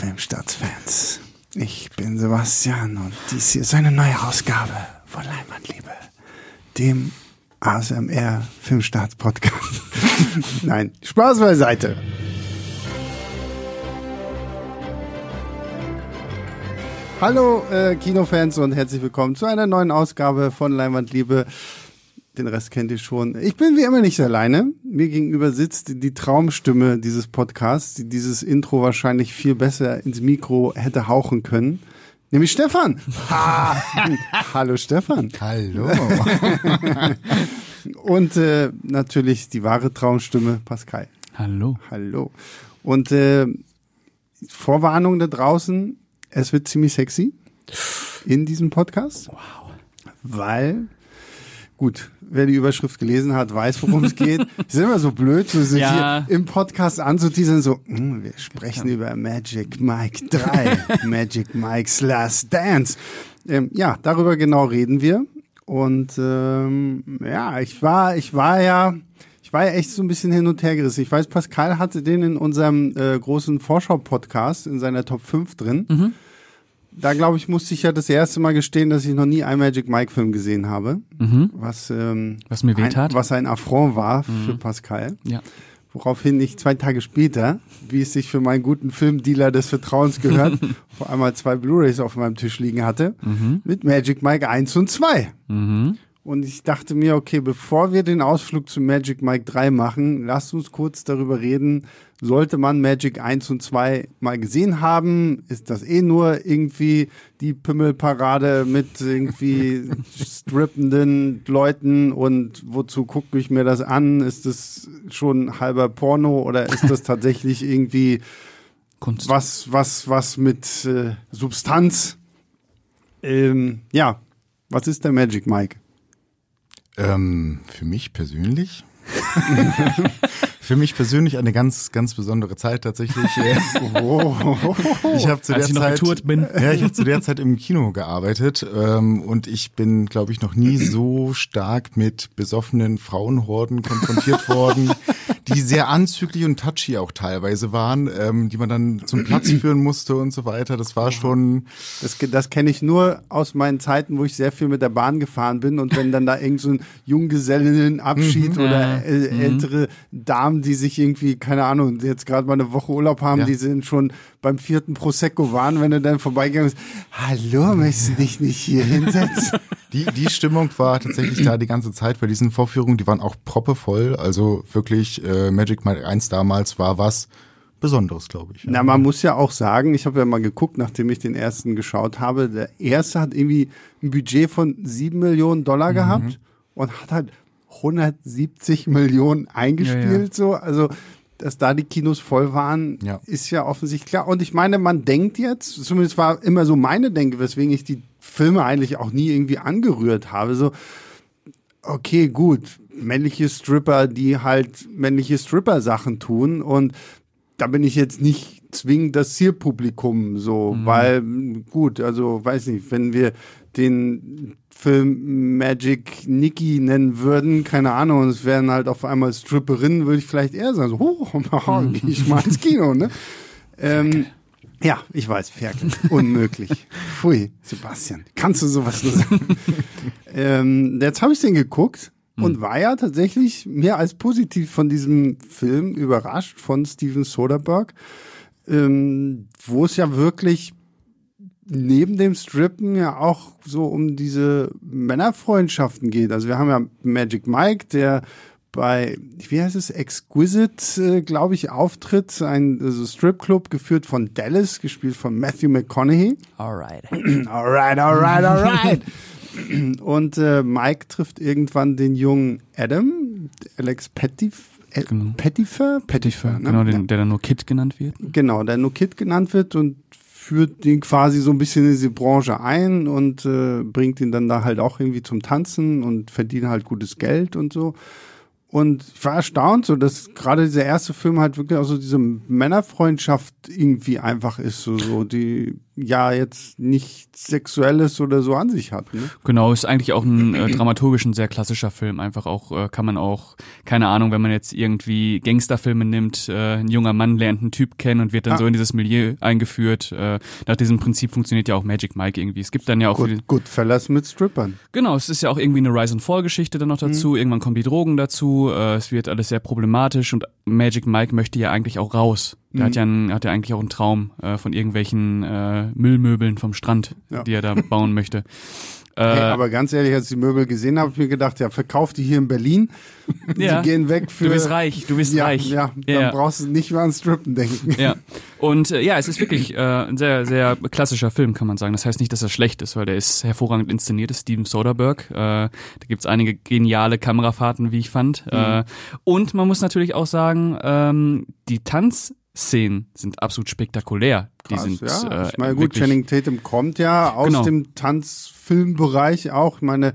Filmstarts-Fans. Ich bin Sebastian und dies hier ist eine neue Ausgabe von Leinwandliebe, dem ASMR Filmstarts Podcast. Nein, Spaß beiseite. Hallo äh, Kinofans und herzlich willkommen zu einer neuen Ausgabe von Leinwandliebe. Den Rest kennt ihr schon. Ich bin wie immer nicht alleine. Mir gegenüber sitzt die Traumstimme dieses Podcasts, die dieses Intro wahrscheinlich viel besser ins Mikro hätte hauchen können. Nämlich Stefan. Hallo Stefan. Hallo. Und äh, natürlich die wahre Traumstimme Pascal. Hallo. Hallo. Und äh, Vorwarnung da draußen, es wird ziemlich sexy in diesem Podcast. Wow. Weil, gut, wer die Überschrift gelesen hat, weiß, worum es geht. Es ist immer so blöd, so sich Ja. hier im Podcast anzuteasern, so, "Hm, wir sprechen über Magic Mike 3, Magic Mike's Last Dance. Ähm, ja, darüber genau reden wir. Und ähm, ja, ich war, ich war ja, ich war ja echt so ein bisschen hin und her gerissen. Ich weiß, Pascal hatte den in unserem äh, großen Vorschau-Podcast in seiner Top 5 drin. Mhm. Da glaube ich, musste ich ja das erste Mal gestehen, dass ich noch nie einen Magic Mike-Film gesehen habe. Was, ähm, Mhm. Was mir wehtat. Ein, was ein Affront war für Pascal. Ja. Woraufhin ich zwei Tage später, wie es sich für meinen guten Filmdealer des Vertrauens gehört, auf einmal zwei Blu-rays auf meinem Tisch liegen hatte, mit Magic Mike 1 und 2. Mhm. Und ich dachte mir, okay, bevor wir den Ausflug zu Magic Mike 3 machen, lasst uns kurz darüber reden, sollte man Magic 1 und 2 mal gesehen haben? Ist das eh nur irgendwie die Pimmelparade mit irgendwie strippenden Leuten und wozu gucke ich mir das an? Ist das schon halber Porno oder ist das tatsächlich irgendwie Kunst. was, was, was mit äh, Substanz? Ähm, ja, was ist der Magic Mike? Ähm, für mich persönlich? für mich persönlich eine ganz, ganz besondere Zeit tatsächlich. Oh. Ich habe zu Als der Zeit, ja, ich habe zu der Zeit im Kino gearbeitet ähm, und ich bin, glaube ich, noch nie so stark mit besoffenen Frauenhorden konfrontiert worden, die sehr anzüglich und touchy auch teilweise waren, ähm, die man dann zum Platz führen musste und so weiter. Das war schon Das, das kenne ich nur aus meinen Zeiten, wo ich sehr viel mit der Bahn gefahren bin und wenn dann da irgend so ein Junggesellinnenabschied oder äh, ältere Damen, die sich irgendwie, keine Ahnung, jetzt gerade mal eine Woche Urlaub haben, Ja. die sind schon beim vierten Prosecco waren, wenn du dann vorbeigegangen bist, hallo, möchtest du dich nicht hier hinsetzen? Die, die Stimmung war tatsächlich da die ganze Zeit bei diesen Vorführungen. Die waren auch proppevoll. Also wirklich, äh, Magic Mike 1 damals war was Besonderes, glaube ich. Na, man muss ja auch sagen, ich habe ja mal geguckt, nachdem ich den ersten geschaut habe, der erste hat irgendwie ein Budget von sieben Millionen Dollar gehabt und hat halt 170 Millionen eingespielt, Ja, ja. so. Also, dass da die Kinos voll waren, Ja. ist ja offensichtlich klar. Und ich meine, man denkt jetzt, zumindest war immer so meine Denke, weswegen ich die Filme eigentlich auch nie irgendwie angerührt habe, so, okay, gut, männliche Stripper, die halt männliche Stripper-Sachen tun. Und da bin ich jetzt nicht zwingend das Zielpublikum so, weil m, gut, also weiß nicht, wenn wir den Film Magic Nikki nennen würden, keine Ahnung, und es wären halt auf einmal Stripperinnen, würde ich vielleicht eher sagen, so, oh, geh ich mal ins Kino, ne? Ähm, ja, ich weiß, Ferkel. Unmöglich. Pfui, Sebastian. Kannst du sowas nur sagen? ähm, jetzt habe ich den geguckt und war ja tatsächlich mehr als positiv von diesem Film überrascht von Steven Soderbergh, ähm, wo es ja wirklich neben dem Strippen ja auch so um diese Männerfreundschaften geht. Also wir haben ja Magic Mike, der bei, wie heißt es, Exquisite, äh, glaube ich, auftritt, ein also Stripclub geführt von Dallas, gespielt von Matthew McConaughey. Alright. Alright, alright, alright. Und äh, Mike trifft irgendwann den jungen Adam, Alex Pettif, äh, Genau. Pettifer? Pettifer, ne? genau, den, der dann nur Kid genannt wird. Genau, der nur Kid genannt wird und führt ihn quasi so ein bisschen in diese Branche ein und äh, bringt ihn dann da halt auch irgendwie zum Tanzen und verdient halt gutes Geld und so. Und ich war erstaunt, so dass gerade dieser erste Film halt wirklich auch so diese Männerfreundschaft irgendwie einfach ist. So, so die ja jetzt nichts Sexuelles oder so an sich hat. Ne? Genau, ist eigentlich auch ein äh, dramaturgisch ein sehr klassischer Film. Einfach auch, äh, kann man auch, keine Ahnung, wenn man jetzt irgendwie Gangsterfilme nimmt, äh, ein junger Mann lernt einen Typ kennen und wird dann Ah. so in dieses Milieu eingeführt. Äh, nach diesem Prinzip funktioniert ja auch Magic Mike irgendwie. Es gibt dann ja auch Good, Goodfellas mit Strippern. Genau, es ist ja auch irgendwie eine Rise and Fall Geschichte dann noch dazu. Irgendwann kommen die Drogen dazu. Äh, es wird alles sehr problematisch und Magic Mike möchte ja eigentlich auch raus. Der hat ja einen, hat ja eigentlich auch einen Traum äh, von irgendwelchen äh, Müllmöbeln vom Strand, Ja. die er da bauen möchte. Äh, Hey, aber ganz ehrlich, als ich die Möbel gesehen habe, habe ich mir gedacht, ja, verkauf die hier in Berlin. Ja. Die gehen weg für. du bist reich, du bist ja, reich. Ja, dann Ja. brauchst du nicht mehr an Strippen denken. Ja. Und äh, ja, es ist wirklich äh, ein sehr, sehr klassischer Film, kann man sagen. Das heißt nicht, dass er schlecht ist, weil der ist hervorragend inszeniert, ist Steven Soderbergh. Äh, da gibt's einige geniale Kamerafahrten, wie ich fand. Äh, und man muss natürlich auch sagen, ähm, die Tanzszenen sind absolut spektakulär. Die Krass, sind ja, äh, ich meine, gut, Channing Tatum kommt ja aus Genau. dem Tanzfilmbereich auch. Ich meine,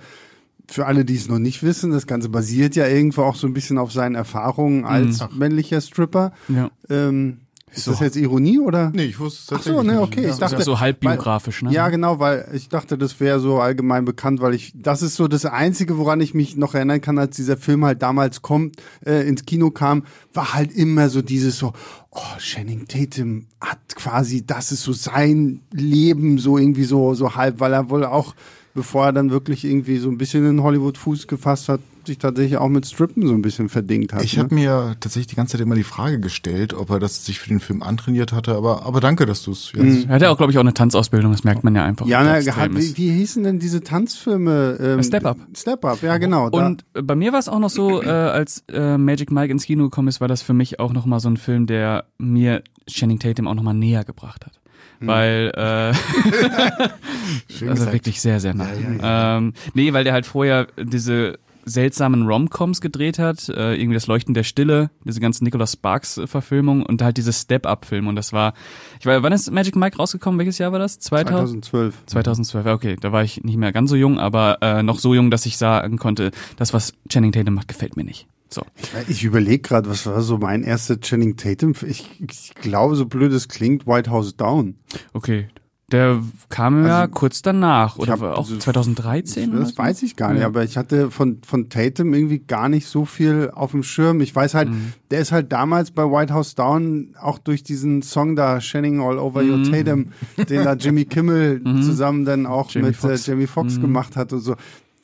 für alle, die es noch nicht wissen, das Ganze basiert ja irgendwo auch so ein bisschen auf seinen Erfahrungen als männlicher Stripper. Ja. Ähm, ist So. das jetzt Ironie oder? Nee, ich wusste es Ach tatsächlich so, ne, nicht. okay. Ich dachte, Das ist so halb biografisch, ne? Ja, genau, weil ich dachte, das wäre so allgemein bekannt, weil ich, das ist so das Einzige, woran ich mich noch erinnern kann, als dieser Film halt damals kommt, äh, ins Kino kam, war halt immer so dieses so, oh, Channing Tatum hat quasi, das ist so sein Leben, so irgendwie so, so halb, weil er wohl auch, bevor er dann wirklich irgendwie so ein bisschen in Hollywood Fuß gefasst hat, sich tatsächlich auch mit Strippen so ein bisschen verdingt hat. Ich ne? habe mir tatsächlich die ganze Zeit immer die Frage gestellt, ob er das sich für den Film antrainiert hatte, aber, aber danke, dass du es jetzt. Er hat ja auch, glaube ich, auch eine Tanzausbildung, das merkt man ja einfach. ja, wie na, hat, wie, wie hießen denn diese Tanzfilme? Ähm, Step Up. Step Up, ja genau. da- Und äh, bei mir war es auch noch so, äh, als äh, Magic Mike ins Kino gekommen ist, war das für mich auch noch mal so ein Film, der mir Channing Tatum auch noch mal näher gebracht hat. Hm. Weil, äh, Schön also gesagt. wirklich sehr, sehr nah. Ähm, nee, weil der halt vorher diese seltsamen Romcoms gedreht hat, äh, irgendwie das Leuchten der Stille, diese ganzen Nicholas Sparks Verfilmungen und halt diese Step-Up-Film und das war, ich weiß, wann ist Magic Mike rausgekommen? Welches Jahr war das? 2000? 2012. 2012, ja, okay, da war ich nicht mehr ganz so jung, aber äh, noch so jung, dass ich sagen konnte, das, was Channing Tatum macht, gefällt mir nicht. So. Ich überlege gerade, was war so mein erster Channing Tatum? Ich, ich glaube, so blöd es klingt, White House Down. Okay. Der kam ja Also, kurz danach, oder hab auch so- 2013? oder Das so? weiß ich gar nicht, Ja. aber ich hatte von, von Tatum irgendwie gar nicht so viel auf dem Schirm. Ich weiß halt, Mhm. der ist halt damals bei White House Down auch durch diesen Song da, Shining All Over Your Mhm. Tatum, den da Jimmy Kimmel zusammen dann auch Jamie mit Foxx. Äh, Jamie Foxx Mhm. gemacht hat und so.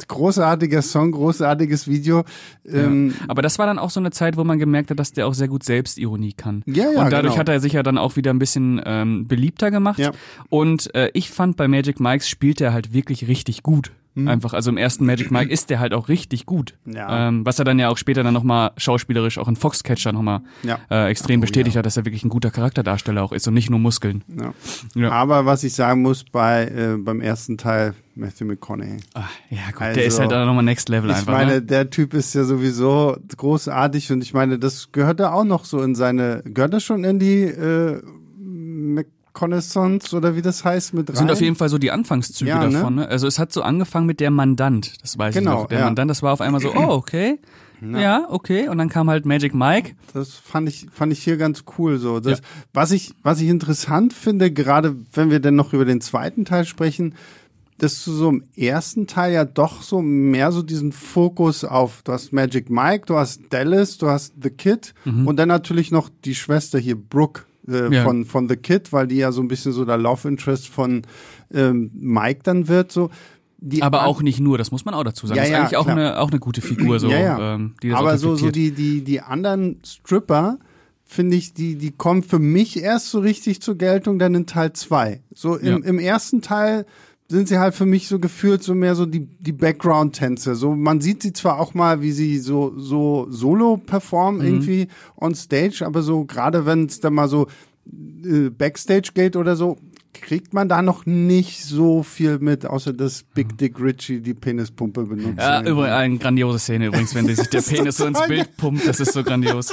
Großartiger Song, großartiges Video. Ähm, Aber das war dann auch so eine Zeit, wo man gemerkt hat, dass der auch sehr gut Selbstironie kann. Ja, ja, Und dadurch genau. hat er sich ja dann auch wieder ein bisschen ähm, beliebter gemacht. Ja. Und äh, ich fand bei Magic Mike spielt er halt wirklich richtig gut. Einfach, also im ersten Magic Mike ist der halt auch richtig gut. Mhm. Ja. Ähm, was er dann ja auch später dann nochmal schauspielerisch auch in Foxcatcher nochmal Ja. äh, extrem Oh, bestätigt ja. hat, dass er wirklich ein guter Charakterdarsteller auch ist und nicht nur Muskeln. ja. Aber was ich sagen muss, bei äh, beim ersten Teil Matthew McConaughey. Ah, ja, gut, Also, der ist halt dann nochmal Next Level Ich einfach. meine, ne? der Typ ist ja sowieso großartig und ich meine, das gehört da auch noch so in seine, gehört das schon in die äh, McConaissance oder wie das heißt mit rein? sind auf jeden Fall so die Anfangszüge Ja, ne? davon. Ne? Also es hat so angefangen mit der Mandant, das weiß Genau, ich noch. Der ja. Mandant, das war auf einmal so, oh, okay. Ja. okay. Und dann kam halt Magic Mike. Das fand ich, fand ich hier ganz cool so. Das, was, ich, was ich interessant finde, gerade wenn wir dann noch über den zweiten Teil sprechen, dass du so im ersten Teil ja doch so mehr so diesen Fokus auf, du hast Magic Mike, du hast Dallas, du hast The Kid und dann natürlich noch die Schwester hier, Brooke. Äh, Ja. von, von The Kid, weil die ja so ein bisschen so der Love Interest von ähm, Mike dann wird. So. Die Aber auch nicht nur, das muss man auch dazu sagen. Ja, das ist ja, eigentlich auch klar. eine, auch eine gute Figur, so, ja. Ähm, die das Aber so, so die, die, die anderen Stripper, finde ich, die, die kommen für mich erst so richtig zur Geltung dann in Teil zwei. So im, im ersten Teil sind sie halt für mich so gefühlt so mehr so die, die Background-Tänze. So, man sieht sie zwar auch mal, wie sie so, so solo performen Mhm. irgendwie on stage, aber so gerade wenn es dann mal so äh, Backstage geht oder so, kriegt man da noch nicht so viel mit, außer dass Big Dick Richie die Penispumpe benutzt. Ja, übrigens eine grandiose Szene übrigens, wenn sich der Penis so ins Bild pumpt, das ist so grandios.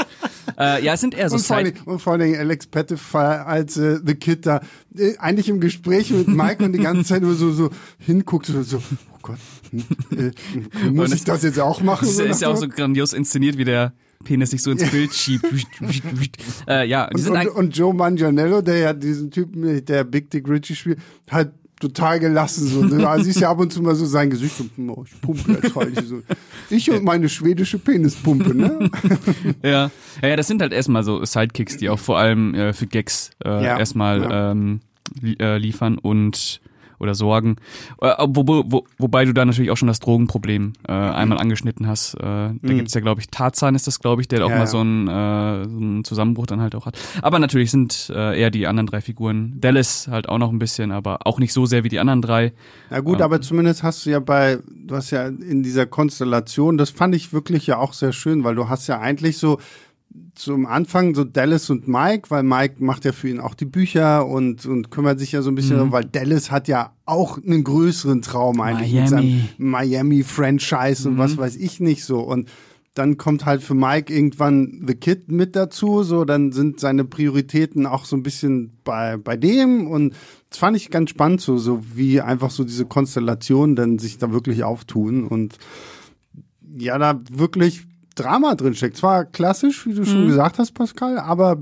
Äh, ja, es sind eher so Und vor, Dingen, und vor allen Dingen Alex Pettifer als äh, The Kid da äh, eigentlich im Gespräch mit Mike und die ganze Zeit nur so, so hinguckt, so, so oh Gott, hm, äh, muss Und ich das jetzt auch machen? Das ist, So ist ja auch so grandios inszeniert, wie der Penis sich so ins Bild schiebt. äh, ja, Und, und, und Joe Manganiello, der ja diesen Typen, der Big Dick Richie spielt, halt total gelassen. So. Da siehst ja ab und zu mal so sein Gesicht. So, oh, ich pumpe jetzt halt. So. Ich und meine schwedische Penispumpe, ne? Ja. ja, ja, das sind halt erstmal so Sidekicks, die auch vor allem äh, für Gags äh, Ja, erstmal ja. ähm, äh, liefern und oder sorgen. Äh, wo, wo, wo, wobei du da natürlich auch schon das Drogenproblem äh, einmal angeschnitten hast. Äh, da gibt's ja, glaube ich, Tarzan ist das, glaube ich, der auch Mhm. Ja, mal ja. so einen, äh, so einen Zusammenbruch dann halt auch hat. Aber natürlich sind äh, eher die anderen drei Figuren. Dallas halt auch noch ein bisschen, aber auch nicht so sehr wie die anderen drei. Na gut, aber zumindest hast du ja bei, du hast ja in dieser Konstellation, das fand ich wirklich ja auch sehr schön, weil du hast ja eigentlich so zum Anfang so Dallas und Mike, weil Mike macht ja für ihn auch die Bücher und, und kümmert sich ja so ein bisschen, Mhm. weil Dallas hat ja auch einen größeren Traum eigentlich mit Miami. seinem Miami-Franchise und was weiß ich nicht so. Und dann kommt halt für Mike irgendwann The Kid mit dazu, so dann sind seine Prioritäten auch so ein bisschen bei, bei dem und das fand ich ganz spannend, so, so wie einfach so diese Konstellationen dann sich da wirklich auftun und ja, da wirklich Drama drin steckt. Zwar klassisch, wie du schon gesagt hast, Pascal, aber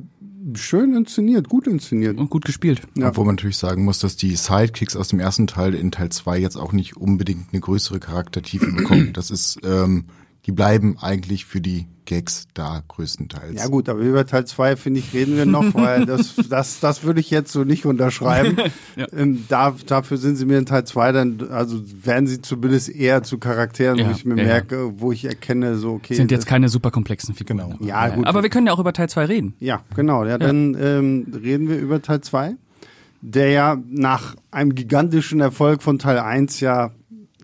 schön inszeniert, gut inszeniert. Und gut gespielt. Ja. Obwohl man natürlich sagen muss, dass die Sidekicks aus dem ersten Teil in Teil 2 jetzt auch nicht unbedingt eine größere Charaktertiefe bekommen. Das ist, ähm, die bleiben eigentlich für die Gags da größtenteils. Ja gut, aber über Teil 2, finde ich, reden wir noch, weil das, das, das würde ich jetzt so nicht unterschreiben. Ja. ähm, da, dafür sind sie mir in Teil 2 dann, also werden sie zumindest eher zu Charakteren, Ja, wo ich mir ja, ja. merke, wo ich erkenne, so okay. Sind jetzt keine super komplexen Figuren. Genau. Ja, gut. Aber wir können ja auch über Teil 2 reden. Ja, genau. Ja, dann ähm, reden wir über Teil 2, der ja nach einem gigantischen Erfolg von Teil 1 ja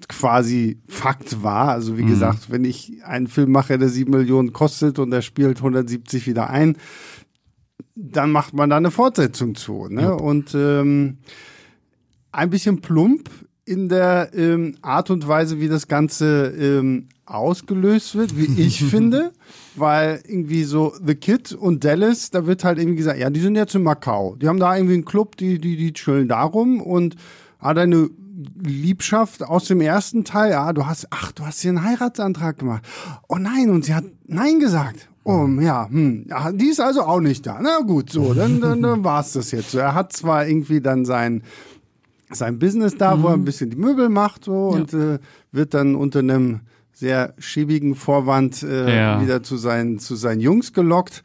quasi Fakt war. Also wie gesagt, wenn ich einen Film mache, der 7 Millionen kostet und er spielt 170 wieder ein, dann macht man da eine Fortsetzung zu. Ne? Und ähm, ein bisschen plump in der ähm, Art und Weise, wie das Ganze ähm, ausgelöst wird, wie ich finde, weil irgendwie so The Kid und Dallas, da wird halt irgendwie gesagt, ja, die sind jetzt in Macau, die haben da irgendwie einen Club, die die die chillen darum und hat eine Liebschaft aus dem ersten Teil, ja, du hast, ach, du hast hier einen Heiratsantrag gemacht. Oh nein, und sie hat Nein gesagt. Oh, ja, hm, ja, die ist also auch nicht da. Na gut, so, dann, dann, dann war's das jetzt. So, er hat zwar irgendwie dann sein, sein Business da, wo er ein bisschen die Möbel macht so und äh, wird dann unter einem sehr schäbigen Vorwand äh, Ja. wieder zu seinen zu seinen Jungs gelockt,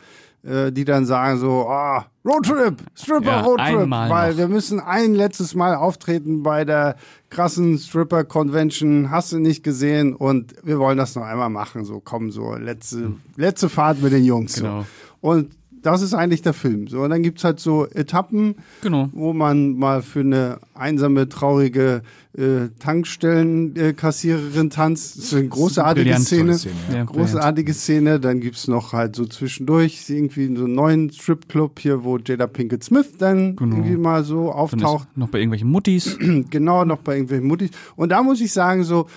die dann sagen so, ah, Roadtrip, Stripper Ja, Roadtrip, weil noch. wir müssen ein letztes Mal auftreten bei der krassen Stripper Convention, hast du nicht gesehen und wir wollen das noch einmal machen, so komm so letzte letzte Fahrt mit den Jungs Genau. so. Und das ist eigentlich der Film. So, und dann gibt's halt so Etappen, Genau. wo man mal für eine einsame, traurige äh, Tankstellenkassiererin tanzt. Das ist eine großartige Brillant, Szene. tolle Szene, ja. Großartige Szene. Dann gibt's noch halt so zwischendurch irgendwie so einen neuen Stripclub hier, wo Jada Pinkett Smith dann Genau. irgendwie mal so auftaucht. ist noch bei irgendwelchen Muttis. genau, noch bei irgendwelchen Muttis. Und da muss ich sagen, so,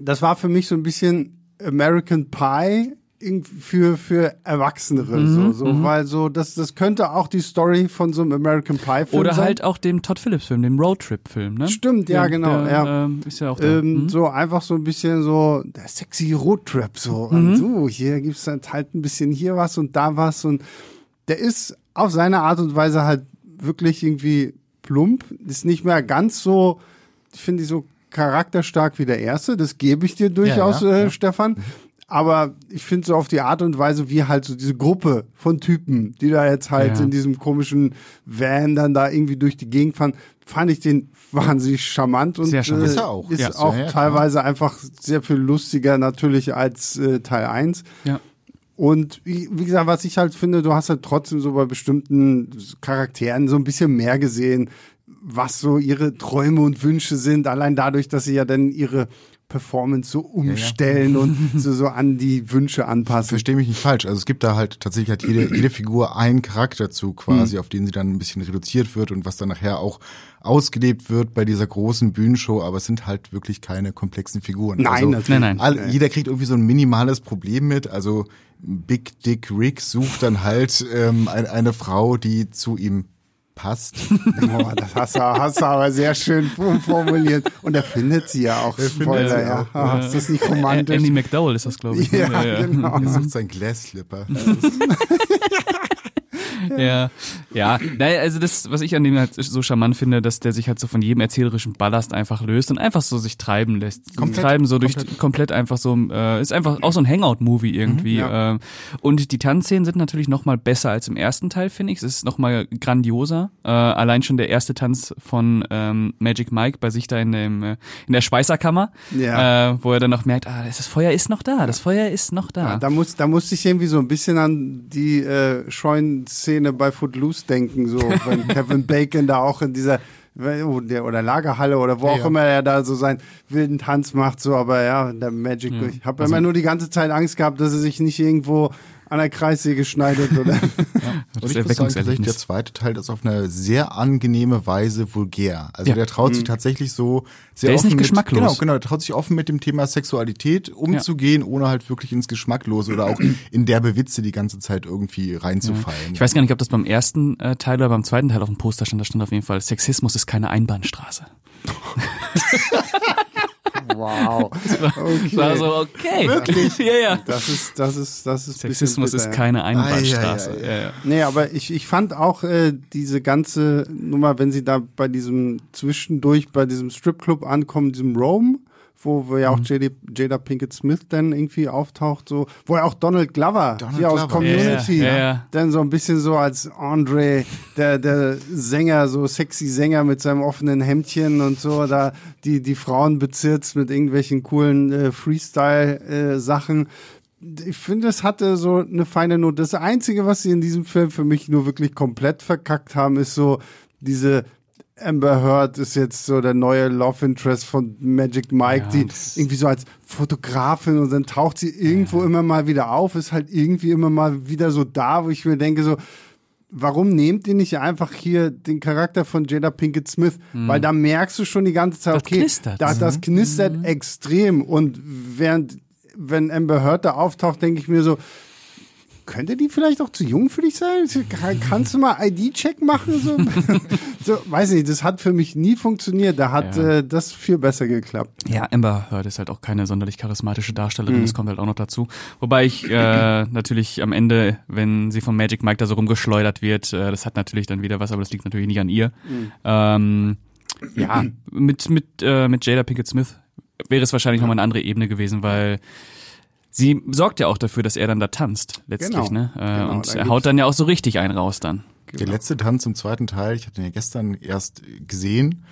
das war für mich so ein bisschen American Pie für für Erwachsenere Mhm, so so weil so das das könnte auch die Story von so einem American Pie Film Oder sein. halt auch dem Todd Phillips Film, dem Roadtrip-Film, ne? Stimmt, ja, Der- genau, Der, ja. Ähm, ist ja auch da. ähm, Mhm. so einfach so ein bisschen so der sexy Roadtrip so und so hier gibt's dann halt ein bisschen hier was und da was und der ist auf seine Art und Weise halt wirklich irgendwie plump ist nicht mehr ganz so finde ich so charakterstark wie der erste das gebe ich dir durchaus ja, äh, ja. Stefan aber ich finde so auf die Art und Weise, wie halt so diese Gruppe von Typen, die da jetzt halt Ja. in diesem komischen Van dann da irgendwie durch die Gegend fahren, fand ich den wahnsinnig charmant und Sehr charmant. äh, Ist er auch. ist Ja, auch ja, ja, teilweise einfach sehr viel lustiger natürlich als äh, Teil 1. ja. Und wie, wie gesagt, was ich halt finde, du hast halt trotzdem so bei bestimmten Charakteren so ein bisschen mehr gesehen, was so ihre Träume und Wünsche sind, allein dadurch, dass sie ja dann ihre Performance so umstellen und so, so an die Wünsche anpassen. Verstehe mich nicht falsch. Also es gibt da halt tatsächlich hat jede, jede Figur einen Charakterzug Hm. quasi, auf den sie dann ein bisschen reduziert wird und was dann nachher auch ausgelebt wird bei dieser großen Bühnenshow, aber es sind halt wirklich keine komplexen Figuren. Nein, also, natürlich. Nein, nein. All, jeder kriegt irgendwie so ein minimales Problem mit. Also Big Dick Rick sucht dann halt ähm, ein, eine Frau, die zu ihm passt. Oh, das hast du, hast du aber sehr schön formuliert. Und er findet sie ja auch. Spoiler, sie ja. auch, Ah, Ist das nicht romantisch? Andy McDowell ist das, glaube ich. ne? ja, genau. Er sucht seinen Glasslipper. Ja, ja. Naja, also das, was ich an dem halt so charmant finde, dass der sich halt so von jedem erzählerischen Ballast einfach löst und einfach so sich treiben lässt. Komplett, treiben so durch komplett. komplett, einfach so, äh, ist einfach auch so ein Hangout-Movie irgendwie. ja. äh, und die Tanzszenen sind natürlich noch mal besser als im ersten Teil, finde ich. Es ist noch mal grandioser. Äh, allein schon der erste Tanz von ähm, Magic Mike bei sich da in dem äh, in der Schweißerkammer, Ja. äh, wo er dann noch merkt, ah, das Feuer ist noch da, das Feuer ist noch da. Ja, da, muss, da musste ich irgendwie so ein bisschen an die äh, Scheunenszene bei Footloose denken, so wenn Kevin Bacon da auch in dieser oder Lagerhalle oder wo auch Ja. immer er da so seinen wilden Tanz macht, so, aber ja, der Magic. Ich habe immer nur die ganze Zeit Angst gehabt, dass er sich nicht irgendwo an der Kreissäge schneidet oder. Und ich muss sagen, der zweite Teil ist auf eine sehr angenehme Weise vulgär. Also Ja. der traut sich tatsächlich so sehr Der ist offen nicht mit, geschmacklos. Genau, genau, der traut sich offen mit dem Thema Sexualität umzugehen, ohne halt wirklich ins Geschmacklose oder auch in derbe Witze die ganze Zeit irgendwie reinzufallen. Ich weiß gar nicht, ob das beim ersten äh, Teil oder beim zweiten Teil auf dem Poster stand. Da stand auf jeden Fall, Sexismus ist keine Einbahnstraße. wow. Okay. War so, okay. Wirklich? ja, ja. Das ist, das ist, das ist Sexismus bitter, ist ja. keine Einbahnstraße. Ei, ei, ei, Ja, ja. Nee, aber ich, ich fand auch äh, diese ganze Nummer, wenn sie da bei diesem zwischendurch bei diesem Stripclub ankommen, diesem Rome, wo, wo ja auch JD, Jada Pinkett Smith dann irgendwie auftaucht, so, wo ja auch Donald Glover Donald hier aus Glover. Community Ja, ja, ja. dann so ein bisschen so als Andre, der, der Sänger, so sexy Sänger mit seinem offenen Hemdchen und so, da die, die Frauen bezirzt mit irgendwelchen coolen äh, Freestyle-Sachen ich finde, es hatte so eine feine Note. Das Einzige, was sie in diesem Film für mich nur wirklich komplett verkackt haben, ist so diese Amber Heard ist jetzt so der neue Love Interest von Magic Mike, Ja, die irgendwie so als Fotografin und dann taucht sie irgendwo immer mal wieder auf, ist halt irgendwie immer mal wieder so da, wo ich mir denke so, warum nehmt ihr nicht einfach hier den Charakter von Jada Pinkett Smith? Weil da merkst du schon die ganze Zeit, Das okay, knistert. da, das knistert extrem und während wenn Amber Heard da auftaucht, denke ich mir so, könnte die vielleicht auch zu jung für dich sein? Kann- Kannst du mal ID-Check machen? So? so, weiß nicht, das hat für mich nie funktioniert. Da hat Ja. äh, das viel besser geklappt. Ja, Amber Heard ist halt auch keine sonderlich charismatische Darstellerin, das kommt halt auch noch dazu. Wobei ich äh, natürlich am Ende, wenn sie von Magic Mike da so rumgeschleudert wird, äh, das hat natürlich dann wieder was, aber das liegt natürlich nicht an ihr. Ähm, ja, mit, mit, äh, mit Jada Pinkett Smith wäre es wahrscheinlich nochmal eine andere Ebene gewesen, weil sie sorgt ja auch dafür, dass er dann da tanzt, letztlich, Genau. ne? Äh, Genau, und er haut dann ja auch so richtig einen raus dann. Der letzte Tanz im zweiten Teil, ich habe den ja gestern erst gesehen.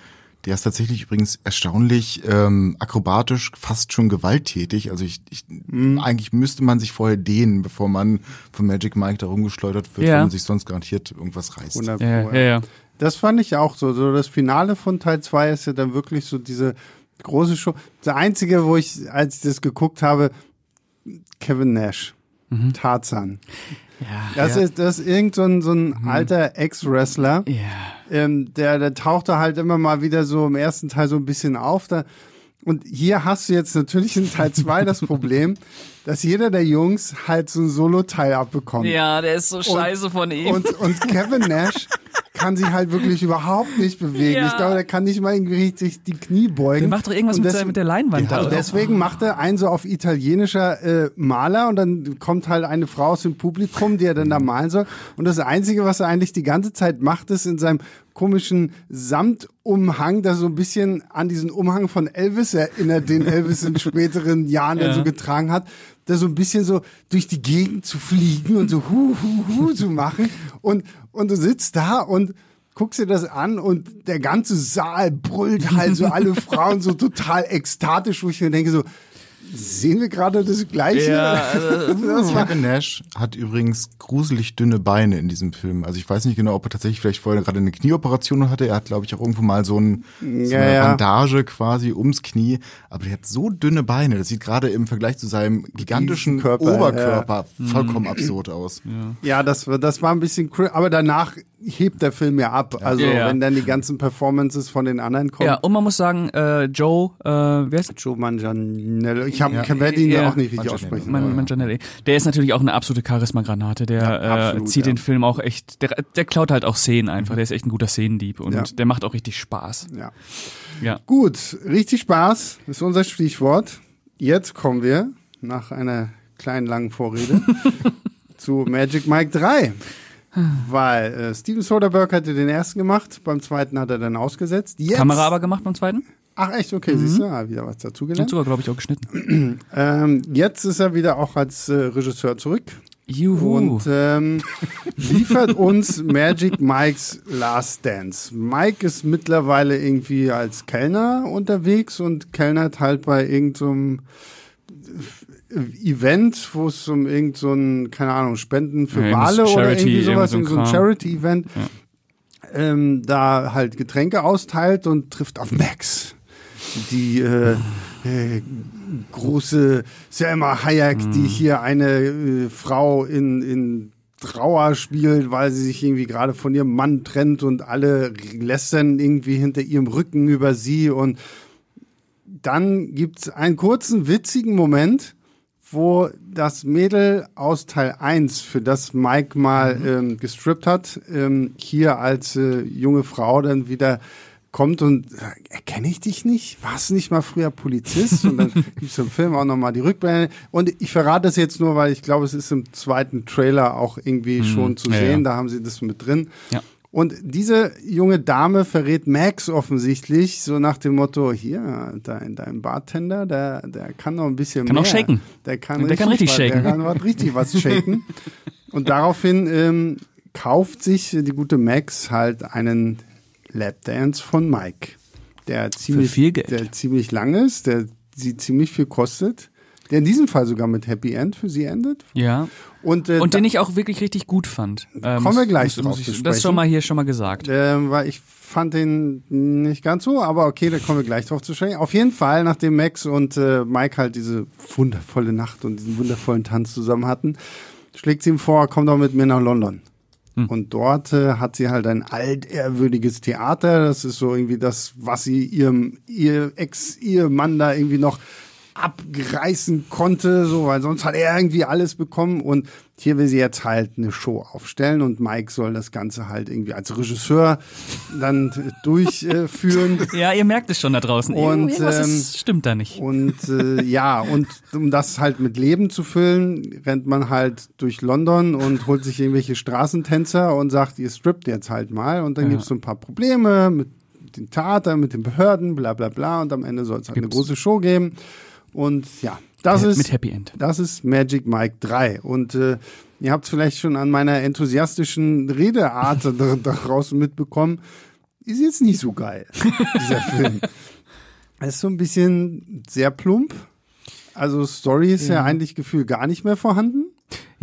Der ist tatsächlich übrigens erstaunlich ähm, akrobatisch, fast schon gewalttätig. Also ich, ich eigentlich müsste man sich vorher dehnen, bevor man von Magic Mike da rumgeschleudert wird, Ja. weil man sich sonst garantiert irgendwas reißt. 100 Ja, ja, ja. Das fand ich auch so. So das Finale von Teil 2 ist ja dann wirklich so diese große Show. Der einzige, wo ich, als ich das geguckt habe, Kevin Nash. Tarzan. Ja. Das ist, das ist irgend so ein, so ein alter Ex-Wrestler. Ja. ähm, der, der tauchte halt immer mal wieder so im ersten Teil so ein bisschen auf. Da, und hier hast du jetzt natürlich in Teil 2 das Problem, dass jeder der Jungs halt so ein Solo-Teil abbekommt. Ja, der ist so scheiße von ihm. Und, und Kevin Nash kann sich halt wirklich überhaupt nicht bewegen. Ja. Ich glaube, der kann nicht mal irgendwie richtig die Knie beugen. der macht doch irgendwas Und mit, des- der, mit der Leinwand da. und oder? deswegen macht er einen so auf italienischer äh, Maler und dann kommt halt eine Frau aus dem Publikum, die er dann da malen soll. Und das Einzige, was er eigentlich die ganze Zeit macht, ist in seinem komischen Samtumhang, der so ein bisschen an diesen Umhang von Elvis erinnert, den Elvis in späteren Jahren dann Ja. so getragen hat, da so ein bisschen so durch die Gegend zu fliegen und so hu hu hu zu machen. Und, und du sitzt da und guckst dir das an und der ganze Saal brüllt halt so alle Frauen so total ekstatisch, wo ich mir denke so, sehen wir gerade das Gleiche? Ja, also, Kevin Nash hat übrigens gruselig dünne Beine in diesem Film. Also ich weiß nicht genau, ob er tatsächlich vielleicht vorher gerade eine Knieoperation hatte. Er hat, glaube ich, auch irgendwo mal so, ein, so Ja, eine ja. Bandage quasi ums Knie. Aber der hat so dünne Beine. Das sieht gerade im Vergleich zu seinem gigantischen Körper, Oberkörper vollkommen absurd aus. ja, das, war- das war ein bisschen aber danach hebt der Film ja ab. Also Ja, ja. wenn dann die ganzen Performances von den anderen kommen. Ja, und man muss sagen, äh, Joe, äh, wer ist Joe Manganiello. Ich habe Ja. ja. werde ihn ja auch nicht richtig aussprechen. Man, Manganiello. Der ist natürlich auch eine absolute Charisma-Granate. Der Ja, äh, absolut, zieht ja. den Film auch echt, der, der klaut halt auch Szenen einfach. Der ist echt ein guter Szenendieb und Ja. der macht auch richtig Spaß. ja. Ja. Gut, richtig Spaß ist unser Stichwort. Jetzt kommen wir nach einer kleinen langen Vorrede zu Magic Mike 3. Weil äh, Steven Soderbergh hatte den ersten gemacht, beim zweiten hat er dann ausgesetzt. Jetzt, Kamera aber gemacht beim zweiten? Ach echt, okay, siehst du, ah, wieder was dazugelernt. sogar, glaube ich, auch geschnitten. Ähm, jetzt ist er wieder auch als äh, Regisseur zurück Juhu. und ähm, liefert uns Magic Mikes Last Dance. Mike ist mittlerweile irgendwie als Kellner unterwegs und kellnert halt bei irgendeinem äh, Event, wo es um irgend so ein, keine Ahnung, Spenden für Ja, Wale irgendwas oder Charity, irgendwie sowas, irgend so ein so. Charity-Event, ähm, da halt Getränke austeilt und trifft auf Max. Die äh, äh, große Selma Hayek, Mhm. die hier eine äh, Frau in, in Trauer spielt, weil sie sich irgendwie gerade von ihrem Mann trennt und alle lästern irgendwie hinter ihrem Rücken über sie und dann gibt's einen kurzen, witzigen Moment, wo das Mädel aus Teil 1, für das Mike mal ähm, gestrippt hat, ähm, hier als äh, junge Frau dann wieder kommt und sagt, erkenne ich dich nicht? Warst du nicht mal früher Polizist? Und dann gibt's im Film auch nochmal die Rückblende. Und ich verrate das jetzt nur, weil ich glaube, es ist im zweiten Trailer auch irgendwie schon zu ja, sehen. ja. Da haben sie das mit drin. Ja. Und diese junge Dame verrät Max offensichtlich so nach dem Motto, hier, dein, dein Bartender, der, der kann noch ein bisschen Kann mehr. auch shaken. Der kann, Der kann richtig was, shaken. Der kann was, richtig was shaken. Und daraufhin ähm, kauft sich die gute Max halt einen Lapdance von Mike, der ziemlich, der ziemlich lang ist, der sie ziemlich viel kostet, der in diesem Fall sogar mit Happy End für sie endet. Ja. Und, äh, Und den ich auch wirklich richtig gut fand. Äh, Kommen wir muss- gleich muss, drauf muss zu ich, Das schon mal hier schon mal gesagt. Ähm, weil ich fand den nicht ganz so, aber okay, da kommen wir gleich drauf zu sprechen. Auf jeden Fall, nachdem Max und äh, Mike halt diese wundervolle Nacht und diesen wundervollen Tanz zusammen hatten, schlägt sie ihm vor, komm doch mit mir nach London. Und dort äh, hat sie halt ein altehrwürdiges Theater. Das ist so irgendwie das, was sie ihrem ihr Ex-Ehemann da irgendwie noch abreißen konnte, so, weil sonst hat er irgendwie alles bekommen. Und hier will sie jetzt halt eine Show aufstellen und Mike soll das Ganze halt irgendwie als Regisseur dann äh, durchführen. Ja, ihr merkt es schon da draußen. Und, Irgendwas ähm, ist, stimmt da nicht. Und äh, ja, und um das halt mit Leben zu füllen, rennt man halt durch London und holt sich irgendwelche Straßentänzer und sagt, ihr strippt jetzt halt mal. Und dann Ja. gibt's so ein paar Probleme mit dem Theater, mit den Behörden, bla bla bla. Und am Ende soll es halt eine große Show geben. Und ja, das Mit ist Happy End. das ist Magic Mike 3. Und äh, ihr habt vielleicht schon an meiner enthusiastischen Redeart da- daraus mitbekommen, ist jetzt nicht so geil, dieser Film. Er ist so ein bisschen sehr plump. Also Story ist ja eigentlich gefühlt gar nicht mehr vorhanden.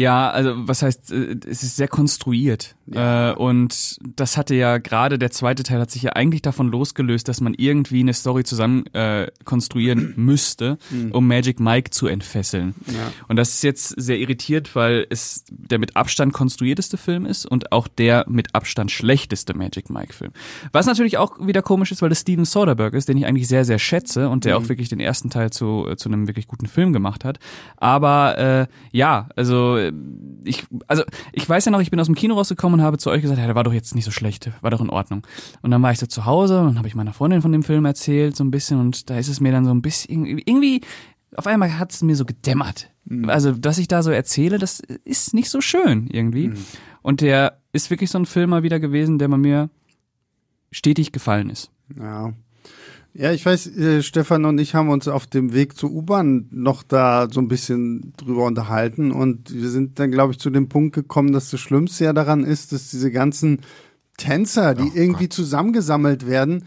Ja, also was heißt, äh, es ist sehr konstruiert. Äh, und das hatte ja gerade der zweite Teil hat sich ja eigentlich davon losgelöst, dass man irgendwie eine Story zusammen äh, konstruieren müsste, um Magic Mike zu entfesseln. Ja. Und das ist jetzt sehr irritiert, weil es der mit Abstand konstruierteste Film ist und auch der mit Abstand schlechteste Magic Mike Film. Was natürlich auch wieder komisch ist, weil das Steven Soderbergh ist, den ich eigentlich sehr, sehr schätze und der auch wirklich den ersten Teil zu, äh, zu einem wirklich guten Film gemacht hat. Aber äh, ja, also äh, ich, also ich weiß ja noch, ich bin aus dem Kino rausgekommen und habe zu euch gesagt, ja, der war doch jetzt nicht so schlecht, war doch in Ordnung. Und dann war ich so zu Hause und dann habe ich meiner Freundin von dem Film erzählt, so ein bisschen, und da ist es mir dann so ein bisschen irgendwie, auf einmal hat es mir so gedämmert. Also, dass ich da so erzähle, das ist nicht so schön irgendwie. Und der ist wirklich so ein Film mal wieder gewesen, der bei mir stetig gefallen ist. Ja. Ja, ich weiß, äh, Stefan und ich haben uns auf dem Weg zur U-Bahn noch da so ein bisschen drüber unterhalten. Und wir sind dann, glaube ich, zu dem Punkt gekommen, dass das Schlimmste ja daran ist, dass diese ganzen Tänzer, die irgendwie zusammengesammelt werden,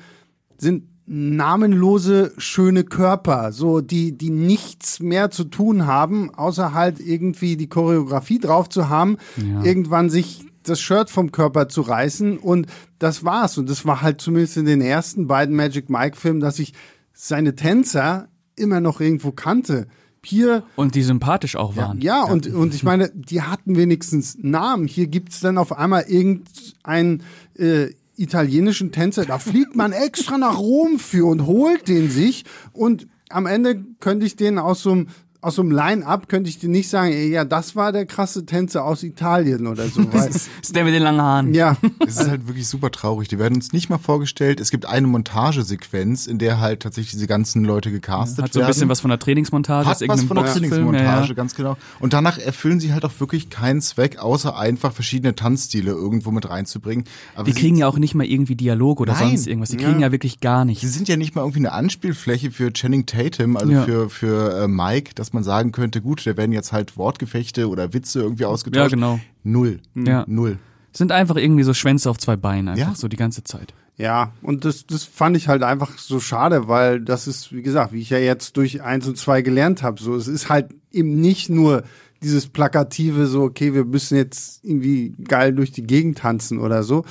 sind namenlose schöne Körper, so die die nichts mehr zu tun haben, außer halt irgendwie die Choreografie drauf zu haben, Ja. irgendwann sich das Shirt vom Körper zu reißen und das war's und das war halt zumindest in den ersten beiden Magic Mike Filmen, dass ich seine Tänzer immer noch irgendwo kannte. hier Und die sympathisch auch ja, waren. ja, und, und ich meine, die hatten wenigstens Namen. Hier gibt's dann auf einmal irgendeinen äh, italienischen Tänzer. Da fliegt man extra nach Rom für und holt den sich. Und am Ende könnte ich den aus so einem aus so einem Line-Up könnte ich dir nicht sagen, ey, ja, das war der krasse Tänzer aus Italien oder so. Weil, Das ist der mit den langen Haaren. ja, Es ist halt wirklich super traurig. Die werden uns nicht mal vorgestellt. Es gibt eine Montagesequenz, in der halt tatsächlich diese ganzen Leute gecastet Hat so ein werden. bisschen was von der Trainingsmontage hat was von der. Trainingsmontage, Ja, ganz genau. Und danach erfüllen sie halt auch wirklich keinen Zweck, außer einfach verschiedene Tanzstile irgendwo mit reinzubringen. Aber Die sie- kriegen ja auch nicht mal irgendwie Dialog oder Nein. sonst irgendwas. Die kriegen ja, wirklich gar Sie nichts. sind ja nicht mal irgendwie eine Anspielfläche für Channing Tatum, also Ja. für, für äh, Mike, dass man sagen könnte, gut, da werden jetzt halt Wortgefechte oder Witze irgendwie ausgetauscht. Ja, genau. Null. Ja. Null. Sind einfach irgendwie so Schwänze auf zwei Beinen, einfach Ja. so die ganze Zeit. Ja, und das, das fand ich halt einfach so schade, weil das ist, wie gesagt, wie ich ja jetzt durch eins und zwei gelernt habe, so es ist halt eben nicht nur dieses plakative, so okay, wir müssen jetzt irgendwie geil durch die Gegend tanzen oder so.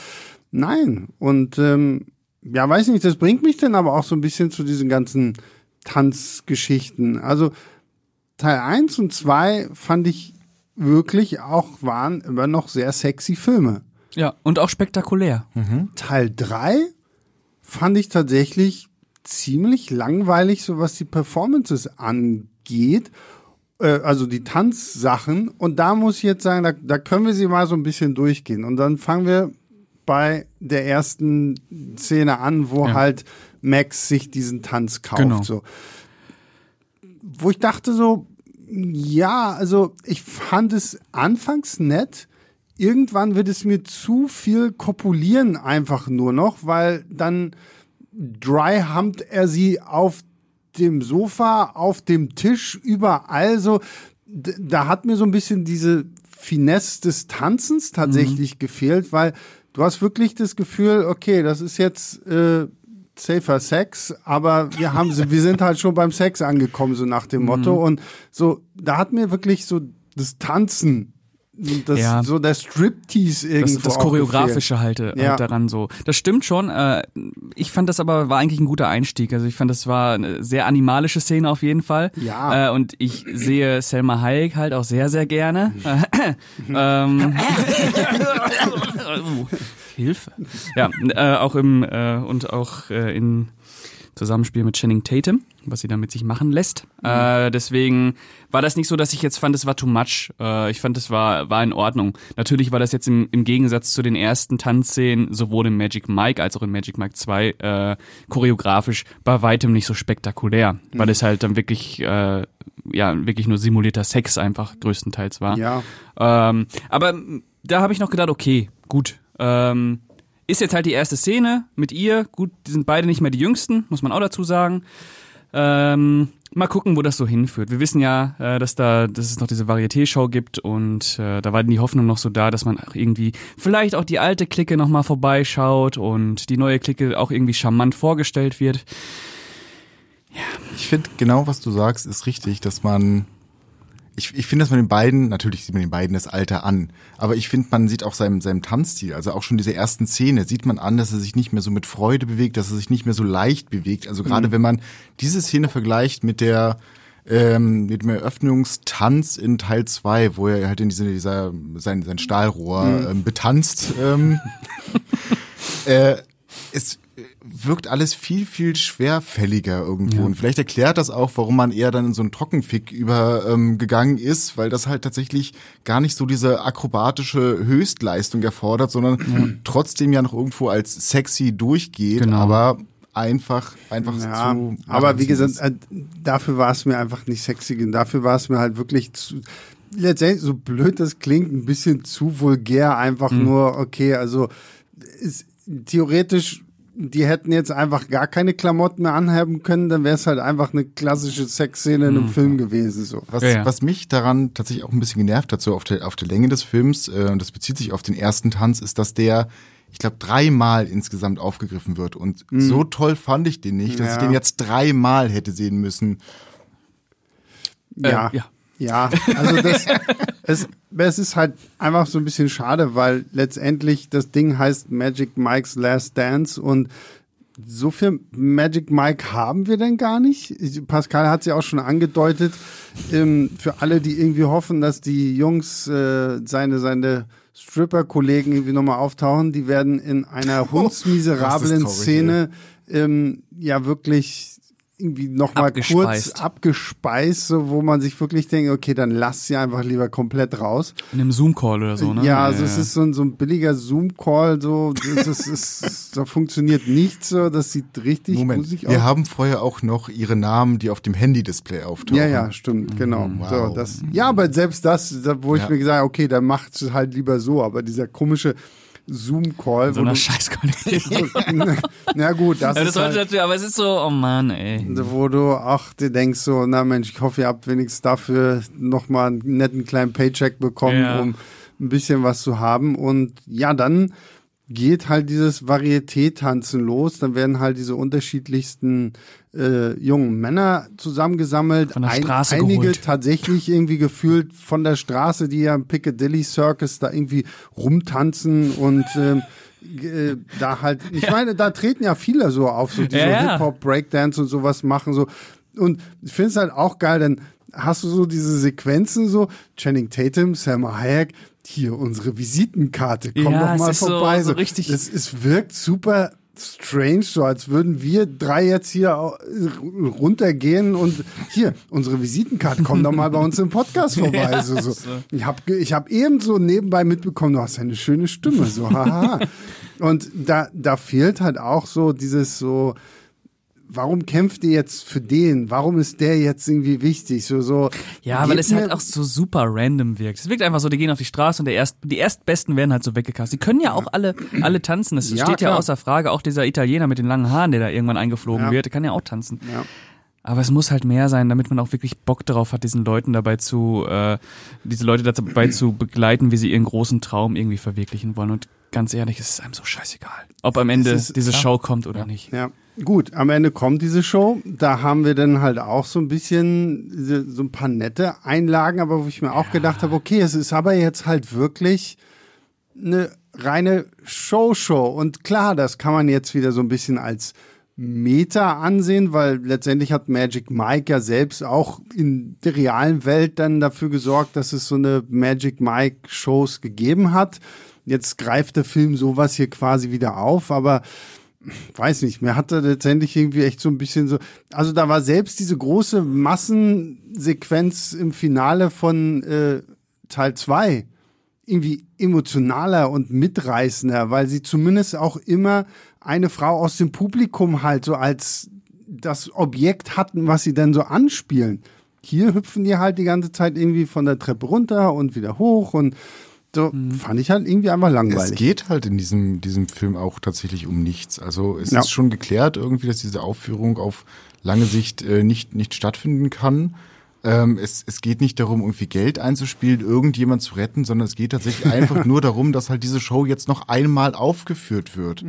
Nein, und ähm, ja, weiß nicht, das bringt mich dann aber auch so ein bisschen zu diesen ganzen Tanzgeschichten. Also Teil eins und zwei fand ich wirklich auch, waren immer noch sehr sexy Filme. Ja, und auch spektakulär. Teil 3 fand ich tatsächlich ziemlich langweilig, so was die Performances angeht. Äh, also die Tanzsachen. Und da muss ich jetzt sagen, da, da können wir sie mal so ein bisschen durchgehen. Und dann fangen wir bei der ersten Szene an, wo Ja. halt Max sich diesen Tanz kauft. Genau. So. Wo ich dachte so, ja, also ich fand es anfangs nett. Irgendwann wird es mir zu viel kopulieren einfach nur noch, weil dann dry humpt er sie auf dem Sofa, auf dem Tisch, überall so. Da hat mir so ein bisschen diese Finesse des Tanzens tatsächlich gefehlt, weil du hast wirklich das Gefühl, okay, das ist jetzt äh, safer Sex, aber wir haben sie, wir sind halt schon beim Sex angekommen, so nach dem Motto. Und so, da hat mir wirklich so das Tanzen, das, Ja. so der Striptease irgendwo Das, das Choreografische halt, äh, Ja. halt daran so. Das stimmt schon. Äh, ich fand das aber war eigentlich ein guter Einstieg. Also ich fand, das war eine sehr animalische Szene auf jeden Fall. Ja. Äh, und ich sehe Selma Hayek halt auch sehr, sehr gerne. ähm, Hilfe. Ja, äh, auch im äh, und auch äh, in Zusammenspiel mit Channing Tatum, was sie da mit sich machen lässt. Äh, deswegen war das nicht so, dass ich jetzt fand, es war too much. Äh, ich fand, es war, war in Ordnung. Natürlich war das jetzt im, im Gegensatz zu den ersten Tanzszenen, sowohl in Magic Mike als auch in Magic Mike 2, äh, choreografisch bei weitem nicht so spektakulär, weil es halt dann wirklich, äh, ja, wirklich nur simulierter Sex einfach größtenteils war. Ja. Ähm, aber da habe ich noch gedacht, okay, gut. Ähm, ist jetzt halt die erste Szene mit ihr. Gut, die sind beide nicht mehr die Jüngsten, muss man auch dazu sagen. Ähm, mal gucken, wo das so hinführt. Wir wissen ja, äh, dass da, dass es noch diese Varieté-Show gibt und äh, da war die Hoffnung noch so da, dass man auch irgendwie vielleicht auch die alte Clique noch mal vorbeischaut und die neue Clique auch irgendwie charmant vorgestellt wird. Ich finde genau, was du sagst, ist richtig, dass man. Ich, ich finde, dass man den beiden, natürlich sieht man den beiden das Alter an, aber ich finde, man sieht auch seinem, seinem Tanzstil, also auch schon diese ersten Szene, sieht man an, dass er sich nicht mehr so mit Freude bewegt, dass er sich nicht mehr so leicht bewegt. Also gerade wenn man diese Szene vergleicht mit der ähm, mit dem Eröffnungstanz in Teil 2, wo er halt in diese, dieser sein, sein Stahlrohr ähm, betanzt, ähm, äh, es wirkt alles viel, viel schwerfälliger irgendwo. Ja. Und vielleicht erklärt das auch, warum man eher dann in so einen Trockenfick übergegangen ähm, gegangen ist, weil das halt tatsächlich gar nicht so diese akrobatische Höchstleistung erfordert, sondern trotzdem ja noch irgendwo als sexy durchgeht, Genau. aber einfach, einfach Ja, zu. aber wie gesagt, äh, dafür war es mir einfach nicht sexy. Und dafür war es mir halt wirklich zu, letztendlich, so blöd das klingt, ein bisschen zu vulgär. Einfach Mhm. nur, okay, also ist, theoretisch, die hätten jetzt einfach gar keine Klamotten mehr anhaben können, dann wäre es halt einfach eine klassische Sexszene in einem Film gewesen. So. Was, Ja, ja. was mich daran tatsächlich auch ein bisschen genervt hat, so auf der, auf der Länge des Films, äh, und das bezieht sich auf den ersten Tanz, ist, dass der, ich glaube, dreimal insgesamt aufgegriffen wird. Und so toll fand ich den nicht, dass ich Mhm. Ja. den jetzt dreimal hätte sehen müssen. Ja. Äh, ja. Ja, also das, es, es ist halt einfach so ein bisschen schade, weil letztendlich das Ding heißt Magic Mike's Last Dance und so viel Magic Mike haben wir denn gar nicht. Pascal hat es ja auch schon angedeutet. Ähm, für alle, die irgendwie hoffen, dass die Jungs äh, seine, seine Stripper-Kollegen irgendwie nochmal auftauchen, die werden in einer Oh, hundsmiserablen traurig, Szene ähm, ja wirklich irgendwie nochmal kurz Abgespeist. so, wo man sich wirklich denkt, okay, dann lass sie einfach lieber komplett raus. In einem Zoom-Call oder so, ne? Ja, also es ist so ein, so ein billiger Zoom-Call, so, das ist, ist, da funktioniert nichts so, das sieht richtig Moment, gruselig wir aus. haben vorher auch noch ihre Namen, die auf dem Handy-Display auftauchen. Ja, ja, stimmt, genau. Wow. So, das, ja, aber selbst das, da, wo ich Ja. mir gesagt habe, okay, dann macht es halt lieber so, aber dieser komische Zoom-Call, so wo einer du, Scheißqualität. na gut, das, Ja, das ist halt, natürlich, aber es ist so, oh Mann, ey. wo du auch dir denkst so, na Mensch, ich hoffe, ihr habt wenigstens dafür nochmal einen netten kleinen Paycheck bekommen, Ja. um ein bisschen was zu haben. Und ja, dann geht halt dieses Varieté-Tanzen los. Dann werden halt diese unterschiedlichsten äh, jungen Männer zusammengesammelt. Von der Straße einige geholt. tatsächlich irgendwie gefühlt von der Straße, die ja im Piccadilly Circus da irgendwie rumtanzen und ähm, äh, da halt, ich meine, da treten ja viele so auf, so die Ja, so ja. Hip-Hop, Breakdance und sowas machen, so. Und ich finde es halt auch geil, dann hast du so diese Sequenzen so, Channing Tatum, Selma Hayek, hier unsere Visitenkarte, komm Ja, doch mal ist so- vorbei. so richtig- Es, es wirkt super strange, so als würden wir drei jetzt hier runtergehen und hier, unsere Visitenkarte, komm doch mal bei uns im Podcast vorbei. so, so. Ich habe ich hab eben so nebenbei mitbekommen, du hast ja eine schöne Stimme, so haha. Und da, da fehlt halt auch so dieses so, warum kämpft ihr jetzt für den? Warum ist der jetzt irgendwie wichtig? So, so. Ja, weil es halt auch so super random wirkt. Es wirkt einfach so, die gehen auf die Straße und der erst, die Erstbesten werden halt so weggekastet. Die können ja auch alle, alle tanzen. Das Ja, steht ja klar. außer Frage. Auch dieser Italiener mit den langen Haaren, der da irgendwann eingeflogen Ja. wird, der kann ja auch tanzen. Ja. Aber es muss halt mehr sein, damit man auch wirklich Bock darauf hat, diesen Leuten dabei zu, äh, diese Leute dabei zu begleiten, wie sie ihren großen Traum irgendwie verwirklichen wollen. Und ganz ehrlich, es ist einem so scheißegal, ob am Ende ist- diese ja. Show kommt oder nicht. Ja, gut, am Ende kommt diese Show. Da haben wir dann halt auch so ein bisschen so ein paar nette Einlagen, aber wo ich mir auch gedacht habe, okay, es ist aber jetzt halt wirklich eine reine Show-Show. Und klar, das kann man jetzt wieder so ein bisschen als Meta ansehen, weil letztendlich hat Magic Mike ja selbst auch in der realen Welt dann dafür gesorgt, dass es so eine Magic Mike Shows gegeben hat. Jetzt greift der Film sowas hier quasi wieder auf, aber weiß nicht, mir hatte letztendlich irgendwie echt so ein bisschen so, also da war selbst diese große Massensequenz im Finale von äh, Teil 2 irgendwie emotionaler und mitreißender, weil sie zumindest auch immer eine Frau aus dem Publikum halt so als das Objekt hatten, was sie dann so anspielen. Hier hüpfen die halt die ganze Zeit irgendwie von der Treppe runter und wieder hoch und so fand ich halt irgendwie einfach Es langweilig. geht halt in diesem, diesem Film auch tatsächlich um nichts. Also es Ja. ist schon geklärt irgendwie, dass diese Aufführung auf lange Sicht äh, nicht, nicht stattfinden kann. Ähm, es, es geht nicht darum, irgendwie Geld einzuspielen, irgendjemand zu retten, sondern es geht tatsächlich einfach nur darum, dass halt diese Show jetzt noch einmal aufgeführt wird.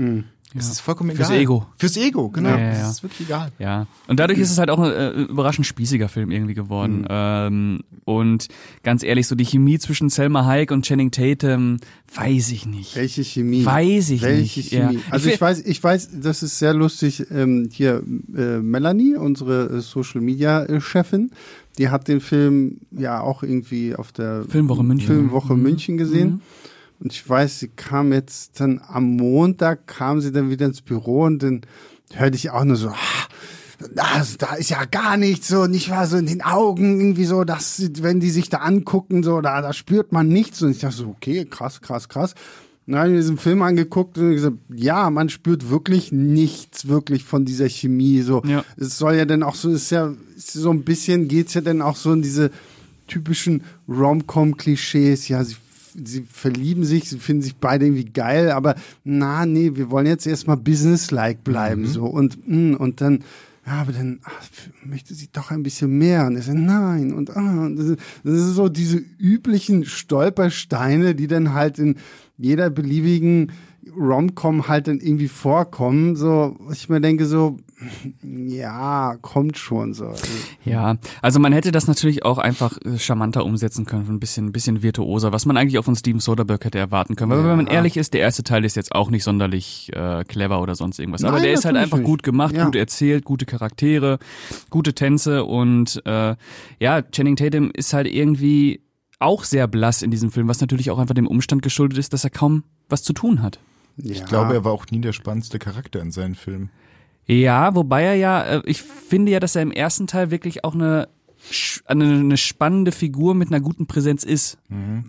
Es ist vollkommen Fürs egal. Ego. Fürs Ego, genau. Ja, ja, Es ja. ist wirklich egal. Ja, und dadurch ist es halt auch ein äh, überraschend spießiger Film irgendwie geworden. Ähm, und ganz ehrlich, so die Chemie zwischen Selma Hayek und Channing Tatum, weiß ich nicht. Welche Chemie? Weiß ich Welche nicht, Chemie? ja. Also Ich ich weiß, ich weiß, das ist sehr lustig. Ähm, hier äh, Melanie, unsere äh, Social Media äh, Chefin, die hat den Film ja auch irgendwie auf der Filmwoche München. Filmwoche Mhm. München gesehen. Und ich weiß, sie kam jetzt dann am Montag, kam sie dann wieder ins Büro und dann hörte ich auch nur so, ah, das, da ist ja gar nichts so, nicht wahr, so in den Augen irgendwie so, dass, wenn die sich da angucken, so, da, da spürt man nichts. Und ich dachte so, okay, krass, krass, krass. Dann habe ich mir diesen Film angeguckt und gesagt, ja, man spürt wirklich nichts wirklich von dieser Chemie. So, Ja. es soll ja dann auch so, ist ja ist so ein bisschen geht's ja dann auch so in diese typischen Rom-Com-Klischees. Ja, sie, sie verlieben sich, sie finden sich beide irgendwie geil, aber na, nee, wir wollen jetzt erstmal businesslike bleiben, so und mm, und dann. Ja, aber dann ach, möchte sie doch ein bisschen mehr. Und er sagt, nein. Und, ah, und das, ist, das ist so diese üblichen Stolpersteine, die dann halt in jeder beliebigen Rom-Com halt dann irgendwie vorkommen, so, ich mir denke so, ja, kommt schon so. Ja, also man hätte das natürlich auch einfach äh, charmanter umsetzen können, ein bisschen, ein bisschen virtuoser, was man eigentlich auch von Steven Soderbergh hätte erwarten können. Weil Ja. wenn man ehrlich ist, der erste Teil ist jetzt auch nicht sonderlich äh, clever oder sonst irgendwas. Aber Nein, der ist halt einfach nicht. gut gemacht, Ja. gut erzählt, gute Charaktere, gute Tänze und äh, ja, Channing Tatum ist halt irgendwie auch sehr blass in diesem Film, was natürlich auch einfach dem Umstand geschuldet ist, dass er kaum was zu tun hat. Ich glaube, er war auch nie der spannendste Charakter in seinen Filmen. Ja, wobei er ja, äh, ich finde ja, dass er im ersten Teil wirklich auch eine eine, spannende Figur mit einer guten Präsenz ist.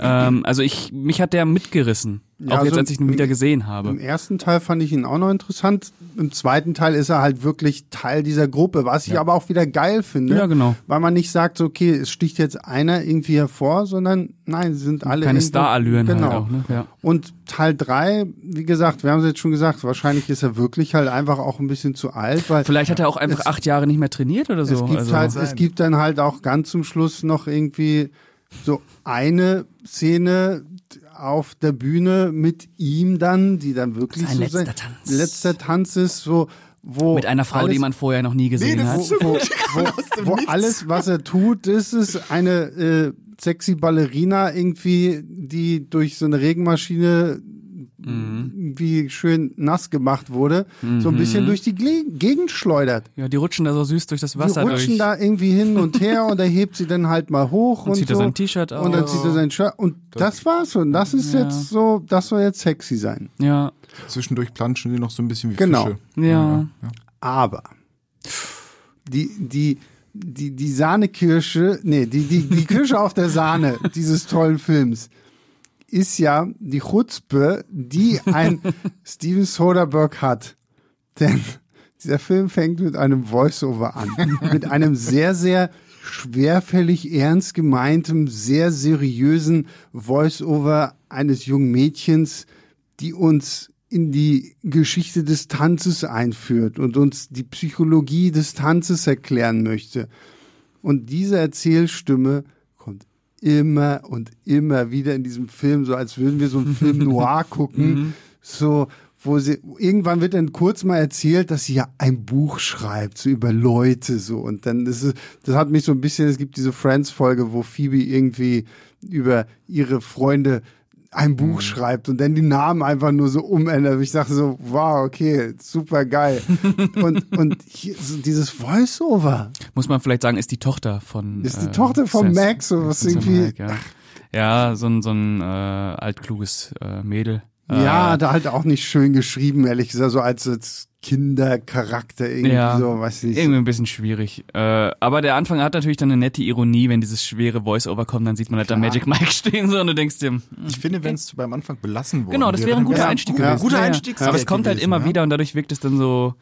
Ähm, also ich, mich hat der mitgerissen. Ja, auch jetzt, also als ich ihn wieder gesehen habe. Im ersten Teil fand ich ihn auch noch interessant. Im zweiten Teil ist er halt wirklich Teil dieser Gruppe, was ich aber auch wieder geil finde. Ja, genau. Weil man nicht sagt, so, okay, es sticht jetzt einer irgendwie hervor, sondern nein, sie sind alle Keine Starallüren genau. halt auch, ne? Ja. Und Teil drei, wie gesagt, wir haben es jetzt schon gesagt, wahrscheinlich ist er wirklich halt einfach auch ein bisschen zu alt, weil Vielleicht hat er auch einfach Es- acht Jahre nicht mehr trainiert oder so. es gibt also, halt, es gibt dann halt auch ganz zum Schluss noch irgendwie so eine Szene auf der Bühne mit ihm dann, die dann wirklich so letzter sein Tanz. letzter Tanz ist, so wo mit einer Frau, alles, die man vorher noch nie gesehen das hat. so wo, wo, wo alles, was er tut, ist es eine äh, sexy Ballerina irgendwie, die durch so eine Regenmaschine Mhm. wie schön nass gemacht wurde, so ein bisschen durch die Gle Gegend schleudert. Ja, die rutschen da so süß durch das Die Wasser rutschen durch. da irgendwie hin und her und er hebt sie dann halt mal hoch Und und, zieht er so. sein T-Shirt Und dann aus. zieht er sein Shirt und das war's und das ist Ja. jetzt so, das soll jetzt sexy sein. Ja, Zwischendurch planschen sie noch so ein bisschen wie Genau. Fische. ja. Aber die, die, die, die Sahnekirsche, nee, die, die, die Kirsche auf der Sahne dieses tollen Films ist ja die Chutzpe, die ein Steven Soderbergh hat. Denn dieser Film fängt mit einem Voice-Over an. mit einem sehr, sehr schwerfällig ernst gemeintem, sehr seriösen Voice-Over eines jungen Mädchens, die uns in die Geschichte des Tanzes einführt und uns die Psychologie des Tanzes erklären möchte. Und diese Erzählstimme immer und immer wieder in diesem Film, so als würden wir so einen Film noir gucken, so wo sie irgendwann wird dann kurz mal erzählt, dass sie ja ein Buch schreibt, so über Leute so. Und dann ist es, das hat mich so ein bisschen, es gibt diese Friends Folge, wo Phoebe irgendwie über ihre Freunde ein Buch schreibt und dann die Namen einfach nur so umändert. Ich dachte so, wow, okay, super geil. und und hier, so dieses Voice-Over. Muss man vielleicht sagen, ist die Tochter von. Ist die äh, Tochter von Seth- Max oder was irgendwie- Hyde, ja. ja, so ein, so ein äh, altkluges äh, Mädel. Ja, äh, da halt auch nicht schön geschrieben, ehrlich gesagt, so als, als Kindercharakter irgendwie Ja, so, weiß nicht. Irgendwie ein bisschen schwierig. Äh, aber der Anfang hat natürlich dann eine nette Ironie, wenn dieses schwere Voice-Over kommt, dann sieht man halt da. Magic Mike stehen so und du denkst dir, hm, Ich finde, wenn es beim Anfang belassen wurde. genau, das wäre ein guter Ja, Einstieg ja. gewesen. Guter Ja, ja. Einstieg Aber es kommt halt gewesen, immer ja. wieder und dadurch wirkt es dann so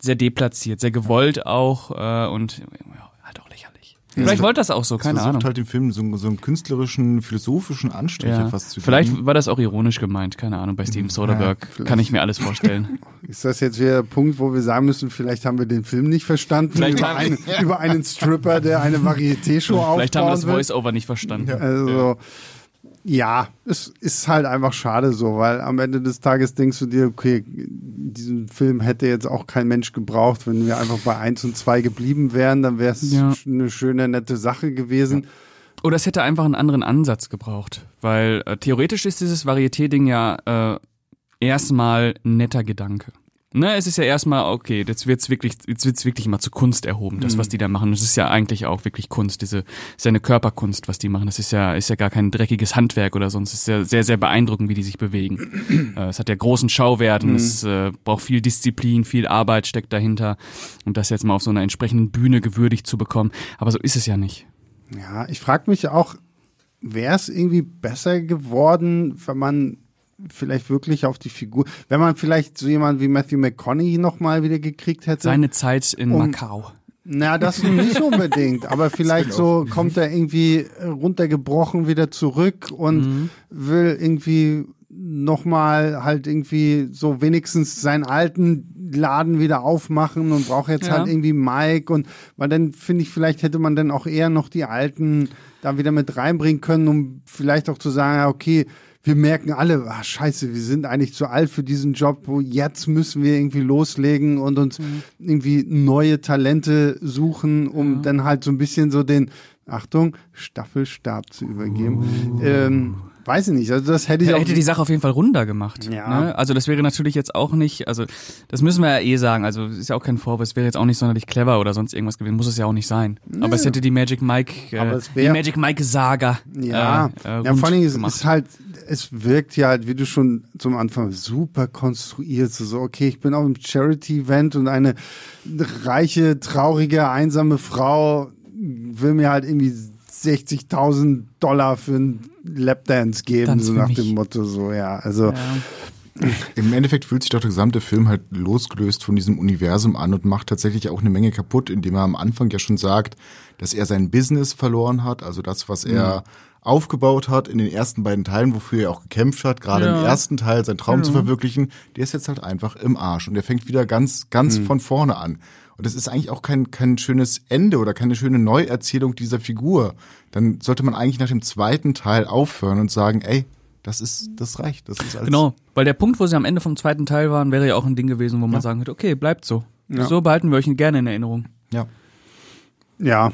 sehr deplatziert, sehr gewollt auch äh, und ja, halt auch lächerlich. Vielleicht wollte das auch so, keine versucht Ahnung. halt dem Film so, so einen künstlerischen, philosophischen Anstrich Ja. etwas zu Vielleicht geben. war das auch ironisch gemeint, keine Ahnung. Bei Steven Soderbergh vielleicht. kann ich mir alles vorstellen. Ist das jetzt wieder der Punkt, wo wir sagen müssen, vielleicht haben wir den Film nicht verstanden Vielleicht über, einen, über einen Stripper, der eine Varieté-Show aufbauen Vielleicht haben wir das? Voice-Over nicht verstanden. Also, ja, es ist halt einfach schade so, weil am Ende des Tages denkst du dir, okay, diesen Film hätte jetzt auch kein Mensch gebraucht. Wenn wir einfach bei eins und zwei geblieben wären, dann wäre es Ja. eine schöne, nette Sache gewesen. Oder es hätte einfach einen anderen Ansatz gebraucht, weil äh, theoretisch ist dieses Varieté-Ding ja äh, erstmal netter Gedanke. Ne, es ist ja erstmal, okay, jetzt wird's wirklich, jetzt wird's wirklich mal zur Kunst erhoben, das, was die da machen. Das ist ja eigentlich auch wirklich Kunst, diese, ist ja eine Körperkunst, was die machen. Das ist ja, ist ja gar kein dreckiges Handwerk oder sonst. Es ist ja sehr, sehr beeindruckend, wie die sich bewegen. äh, es hat ja großen Schauwert und es äh, braucht viel Disziplin, viel Arbeit steckt dahinter. Und das jetzt mal auf so einer entsprechenden Bühne gewürdigt zu bekommen. Aber so ist es ja nicht. Ja, ich frage mich auch, wäre es irgendwie besser geworden, wenn man vielleicht wirklich auf die Figur, wenn man vielleicht so jemand wie Matthew McConaughey nochmal wieder gekriegt hätte. Seine Zeit in Um- Macau. Na, das nicht unbedingt, aber vielleicht so kommt er irgendwie runtergebrochen wieder zurück und will irgendwie nochmal halt irgendwie so wenigstens seinen alten Laden wieder aufmachen und braucht jetzt Ja. halt irgendwie Mike und weil dann finde ich, vielleicht hätte man dann auch eher noch die alten da wieder mit reinbringen können, um vielleicht auch zu sagen, ja, okay, wir merken alle, ah, scheiße, wir sind eigentlich zu alt für diesen Job, wo jetzt müssen wir irgendwie loslegen und uns Mhm. irgendwie neue Talente suchen, um dann halt so ein bisschen so den, Achtung, Staffelstab zu übergeben. Ähm, weiß ich nicht, also das hätte ich Er auch. hätte die Sache auf jeden Fall runder gemacht. Ja. Ne? Also das wäre natürlich jetzt auch nicht, also das müssen wir ja eh sagen, also ist ja auch kein Vorwurf, es wäre jetzt auch nicht sonderlich clever oder sonst irgendwas gewesen, muss es ja auch nicht sein. Aber es hätte die Magic Mike, äh, die Magic Mike Saga. Ja, äh, äh, ja vor allen Dingen ist, gemacht. ist halt, es wirkt ja halt, wie du schon zum Anfang super konstruiert, so, so okay, ich bin auf einem Charity-Event und eine reiche, traurige, einsame Frau will mir halt irgendwie 60.000 Dollar für einen Lapdance geben, Tanz so nach mich. dem Motto, so, ja, also, Ja. Im Endeffekt fühlt sich doch der gesamte Film halt losgelöst von diesem Universum an und macht tatsächlich auch eine Menge kaputt, indem er am Anfang ja schon sagt, dass er sein Business verloren hat, also das, was er aufgebaut hat in den ersten beiden Teilen, wofür er auch gekämpft hat, gerade Ja. im ersten Teil seinen Traum zu verwirklichen, der ist jetzt halt einfach im Arsch und der fängt wieder ganz, ganz von vorne an. Und das ist eigentlich auch kein, kein schönes Ende oder keine schöne Neuerzählung dieser Figur. Dann sollte man eigentlich nach dem zweiten Teil aufhören und sagen, ey, das ist, das reicht. Das ist alles. Genau, weil der Punkt, wo sie am Ende vom zweiten Teil waren, wäre ja auch ein Ding gewesen, wo man sagen könnte, okay, bleibt so. Ja. So behalten wir euch gerne in Erinnerung. Ja. ja,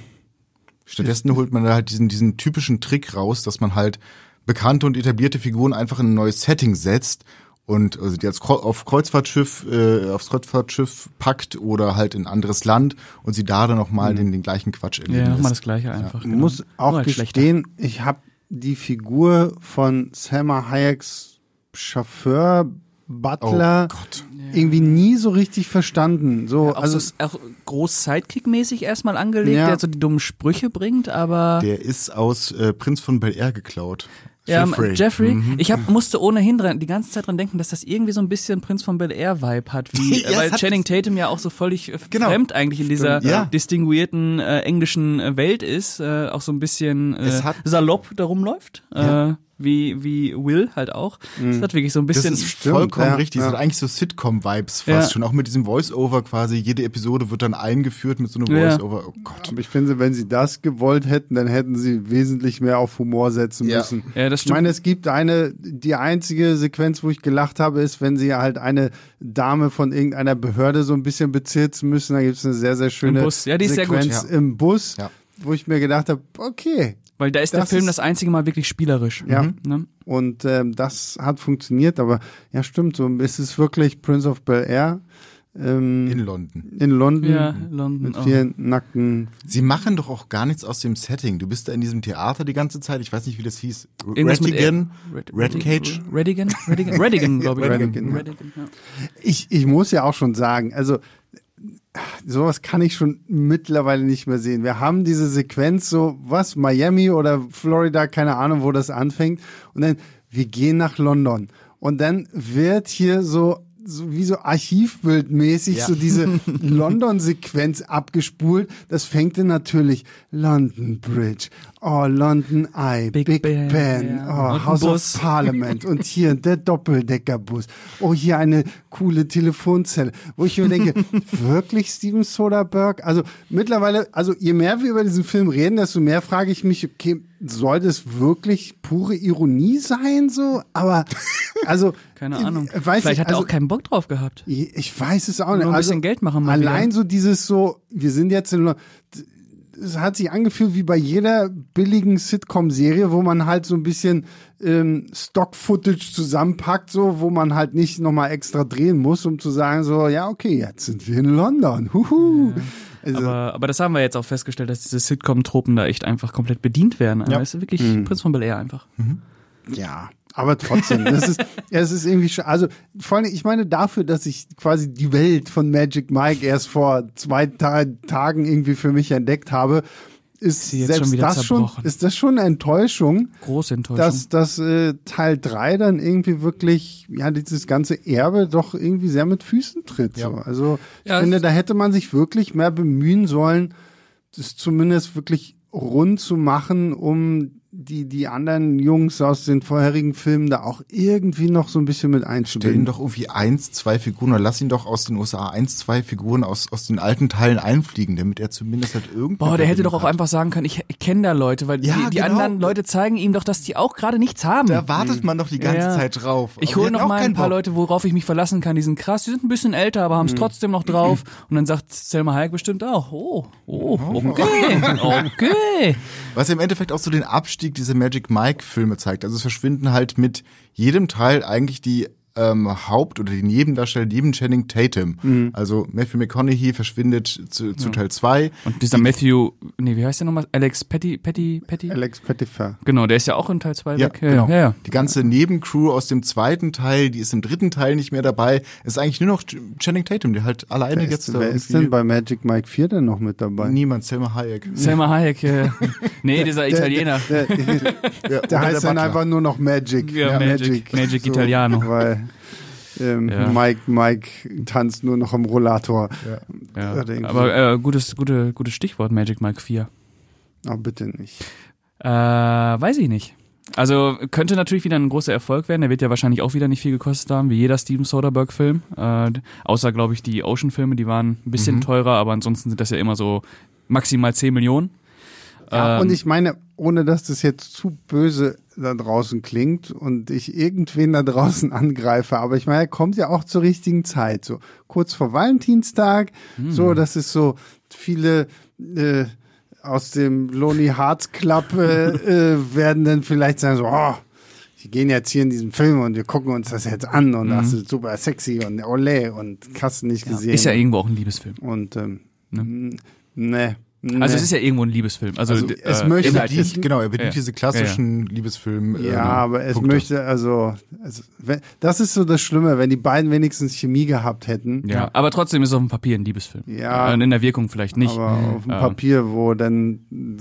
Stattdessen holt man da halt diesen, diesen typischen Trick raus, dass man halt bekannte und etablierte Figuren einfach in ein neues Setting setzt und also die als auf Kreuzfahrtschiff, äh, aufs Kreuzfahrtschiff packt oder halt in ein anderes Land und sie da dann nochmal den, den gleichen Quatsch erleben Ja, nochmal das gleiche einfach. Ich genau. muss auch Nur schlechter. gestehen, ich habe die Figur von Selma Hayeks Chauffeur, Butler, Oh Gott. irgendwie nie so richtig verstanden. So, Auch, also so, auch groß Sidekick-mäßig erstmal angelegt, Ja. der so die dummen Sprüche bringt, aber Der ist aus äh, Prinz von Bel Air geklaut. ja, Jeffrey. Jeffrey, Mhm. ich hab, musste ohnehin dran, die ganze Zeit dran denken, dass das irgendwie so ein bisschen Prinz von Bel Air Vibe hat, wie, Ja, äh, weil es hat- Channing Tatum ja auch so völlig äh, Genau. fremd eigentlich in dieser ja. distinguierten äh, englischen äh, Welt ist, äh, auch so ein bisschen äh, Es hat- salopp darum läuft, Ja. äh, wie, wie Will halt auch. Es hat wirklich so ein Das bisschen, ist Stimmt, vollkommen ja, richtig. Das ja. hat eigentlich so Sitcom-Vibes fast Ja. schon. Auch mit diesem Voice-Over quasi. Jede Episode wird dann eingeführt mit so einem Ja. Voice-Over. Oh Gott. Aber ich finde, wenn sie das gewollt hätten, dann hätten sie wesentlich mehr auf Humor setzen Ja. müssen. Ja, das ich stimmt. meine, es gibt eine, die einzige Sequenz, wo ich gelacht habe, ist, wenn sie halt eine Dame von irgendeiner Behörde so ein bisschen bezirzen müssen. Da gibt es eine sehr, sehr schöne Im Bus. Ja, die ist sehr gut, Sequenz ja. im Bus, Ja. Wo ich mir gedacht habe, okay. weil da ist der Film ist- das einzige Mal wirklich spielerisch. Ja. Mhm. Ne? Und ähm, das hat funktioniert, aber ja, stimmt, so es ist wirklich Prince of Bel Air ähm, In in, London. London Ja, London. mit vielen nackten Sie machen doch auch gar nichts aus dem Setting. Du bist da in diesem Theater die ganze Zeit. Ich weiß nicht, wie das hieß. Rattigan? Red, Red Cage? Redigan? Redigan, Redigan glaube ich. Redigan, ja. Redigan, ja. Ich, ich muss ja auch schon sagen, also sowas kann ich schon mittlerweile nicht mehr sehen. Wir haben diese Sequenz so, was, Miami oder Florida, keine Ahnung, wo das anfängt. Und dann, wir gehen nach London. Und dann wird hier so, so wie so archivbildmäßig Ja. so diese London-Sequenz abgespult. Das fängt dann natürlich London Bridge, oh, London Eye, Big, Big Ben, Ben, ja. oh, House Bus. of Parliament und hier der Doppeldeckerbus. Oh, hier eine coole Telefonzelle, wo ich mir denke, wirklich Steven Soderbergh? Also mittlerweile, also je mehr wir über diesen Film reden, desto mehr frage ich mich, okay, soll das wirklich pure Ironie sein so? Aber also Keine Ahnung. ich- Weiß Vielleicht ich, hat er also, auch keinen Bock drauf gehabt. ich weiß es auch nicht. Nur ein also, bisschen Geld machen mal Allein wieder. so dieses so, wir sind jetzt in es hat sich angefühlt wie bei jeder billigen Sitcom-Serie, wo man halt so ein bisschen ähm, Stock-Footage zusammenpackt, so, wo man halt nicht nochmal extra drehen muss, um zu sagen, so, ja, okay, jetzt sind wir in London. Huhu. Also, Aber, aber das haben wir jetzt auch festgestellt, dass diese Sitcom-Tropen da echt einfach komplett bedient werden. Also Ja. Das ist wirklich Mhm. Prinz von Bel Air einfach. Ja, aber trotzdem, das ist, es ist irgendwie, sch- also vor allem, ich meine dafür, dass ich quasi die Welt von Magic Mike erst vor zwei Ta Tagen irgendwie für mich entdeckt habe, ist selbst schon das schon, zerbrochen. ist das schon eine Enttäuschung, Große Enttäuschung. dass, dass äh, Teil drei dann irgendwie wirklich, ja, dieses ganze Erbe doch irgendwie sehr mit Füßen tritt. Ja. So. Also ich Ja, finde, da hätte man sich wirklich mehr bemühen sollen, das zumindest wirklich rund zu machen, um die, die anderen Jungs aus den vorherigen Filmen da auch irgendwie noch so ein bisschen mit Stell ihn einzubinden. doch irgendwie eins, zwei Figuren oder lass ihn doch aus den USA eins, zwei Figuren aus, aus den alten Teilen einfliegen, damit er zumindest halt irgendwie. Boah, der hätte doch auch einfach sagen können, ich, kenne da Leute, weil Ja, die, die genau. anderen Leute zeigen ihm doch, dass die auch gerade nichts haben. Da wartet man doch die ganze Ja. Zeit drauf. Ich hole noch mal ein paar Bock. Leute, worauf ich mich verlassen kann. Die sind krass, die sind ein bisschen älter, aber haben es trotzdem noch drauf. Und dann sagt Selma Hayek bestimmt auch, oh, oh, okay, okay. Was im Endeffekt auch so den Abstieg dieser Magic Mike Filme zeigt. Also es verschwinden halt mit jedem Teil eigentlich die ähm, Haupt- oder die Nebendarsteller neben Channing Tatum. Mhm. Also Matthew McConaughey verschwindet zu, zu Teil 2. Und dieser Matthew, nee, wie heißt der nochmal? Alex Petty, Petty, Petty? Alex Pettifer. Genau, der ist ja auch in Teil 2 Ja, weg. genau. Ja, ja. Die ganze Nebencrew aus dem zweiten Teil, die ist im dritten Teil nicht mehr dabei. Ist eigentlich nur noch Channing Tatum, der halt alleine Wer, jetzt ist, da wer ist denn bei Magic Mike 4 denn noch mit dabei? Niemand, Selma Hayek. Selma Hayek, ja. Nee, dieser Italiener. Der, der, Ja, der oder heißt dann einfach nur noch Magic. Ja, Magic. Magic Italiano. Weil ähm, Ja. Mike, Mike tanzt nur noch am Rollator. Ja. Irgendwie Aber äh, gutes, gute, gutes Stichwort, Magic Mike 4. Aber bitte nicht. Äh, weiß ich nicht. Also könnte natürlich wieder ein großer Erfolg werden. Der wird ja wahrscheinlich auch wieder nicht viel gekostet haben, wie jeder Steven Soderbergh-Film. Äh, außer, glaube ich, die Ocean-Filme, die waren ein bisschen teurer, aber ansonsten sind das ja immer so maximal 10 Millionen. Ja, Ähm, und ich meine, ohne dass das jetzt zu böse da draußen klingt und ich irgendwen da draußen angreife, aber ich meine, er kommt ja auch zur richtigen Zeit, so kurz vor Valentinstag, Hm. so, das ist so viele äh, aus dem Lonely Hearts Club äh, äh, werden dann vielleicht sagen so, oh, wir gehen jetzt hier in diesen Film und wir gucken uns das jetzt an und das ist super sexy und ole und hast du nicht gesehen. Ist ja irgendwo auch ein Liebesfilm. und ähm, Ne? ne. Ne. Also es ist ja irgendwo ein Liebesfilm. Also, Also, es äh, möchte- inhaltlich. bedient, genau, er bedient Ja. diese klassischen Liebesfilm. Ja, ähm, aber es Punkte. möchte, also, also, wenn, das ist so das Schlimme, wenn die beiden wenzukens Chemie gehabt hätten. Ja, aber trotzdem ist es auf dem Papier ein Liebesfilm. Ja. Äh, In der Wirkung vielleicht nicht. Aber auf dem Ja. Papier, wo dann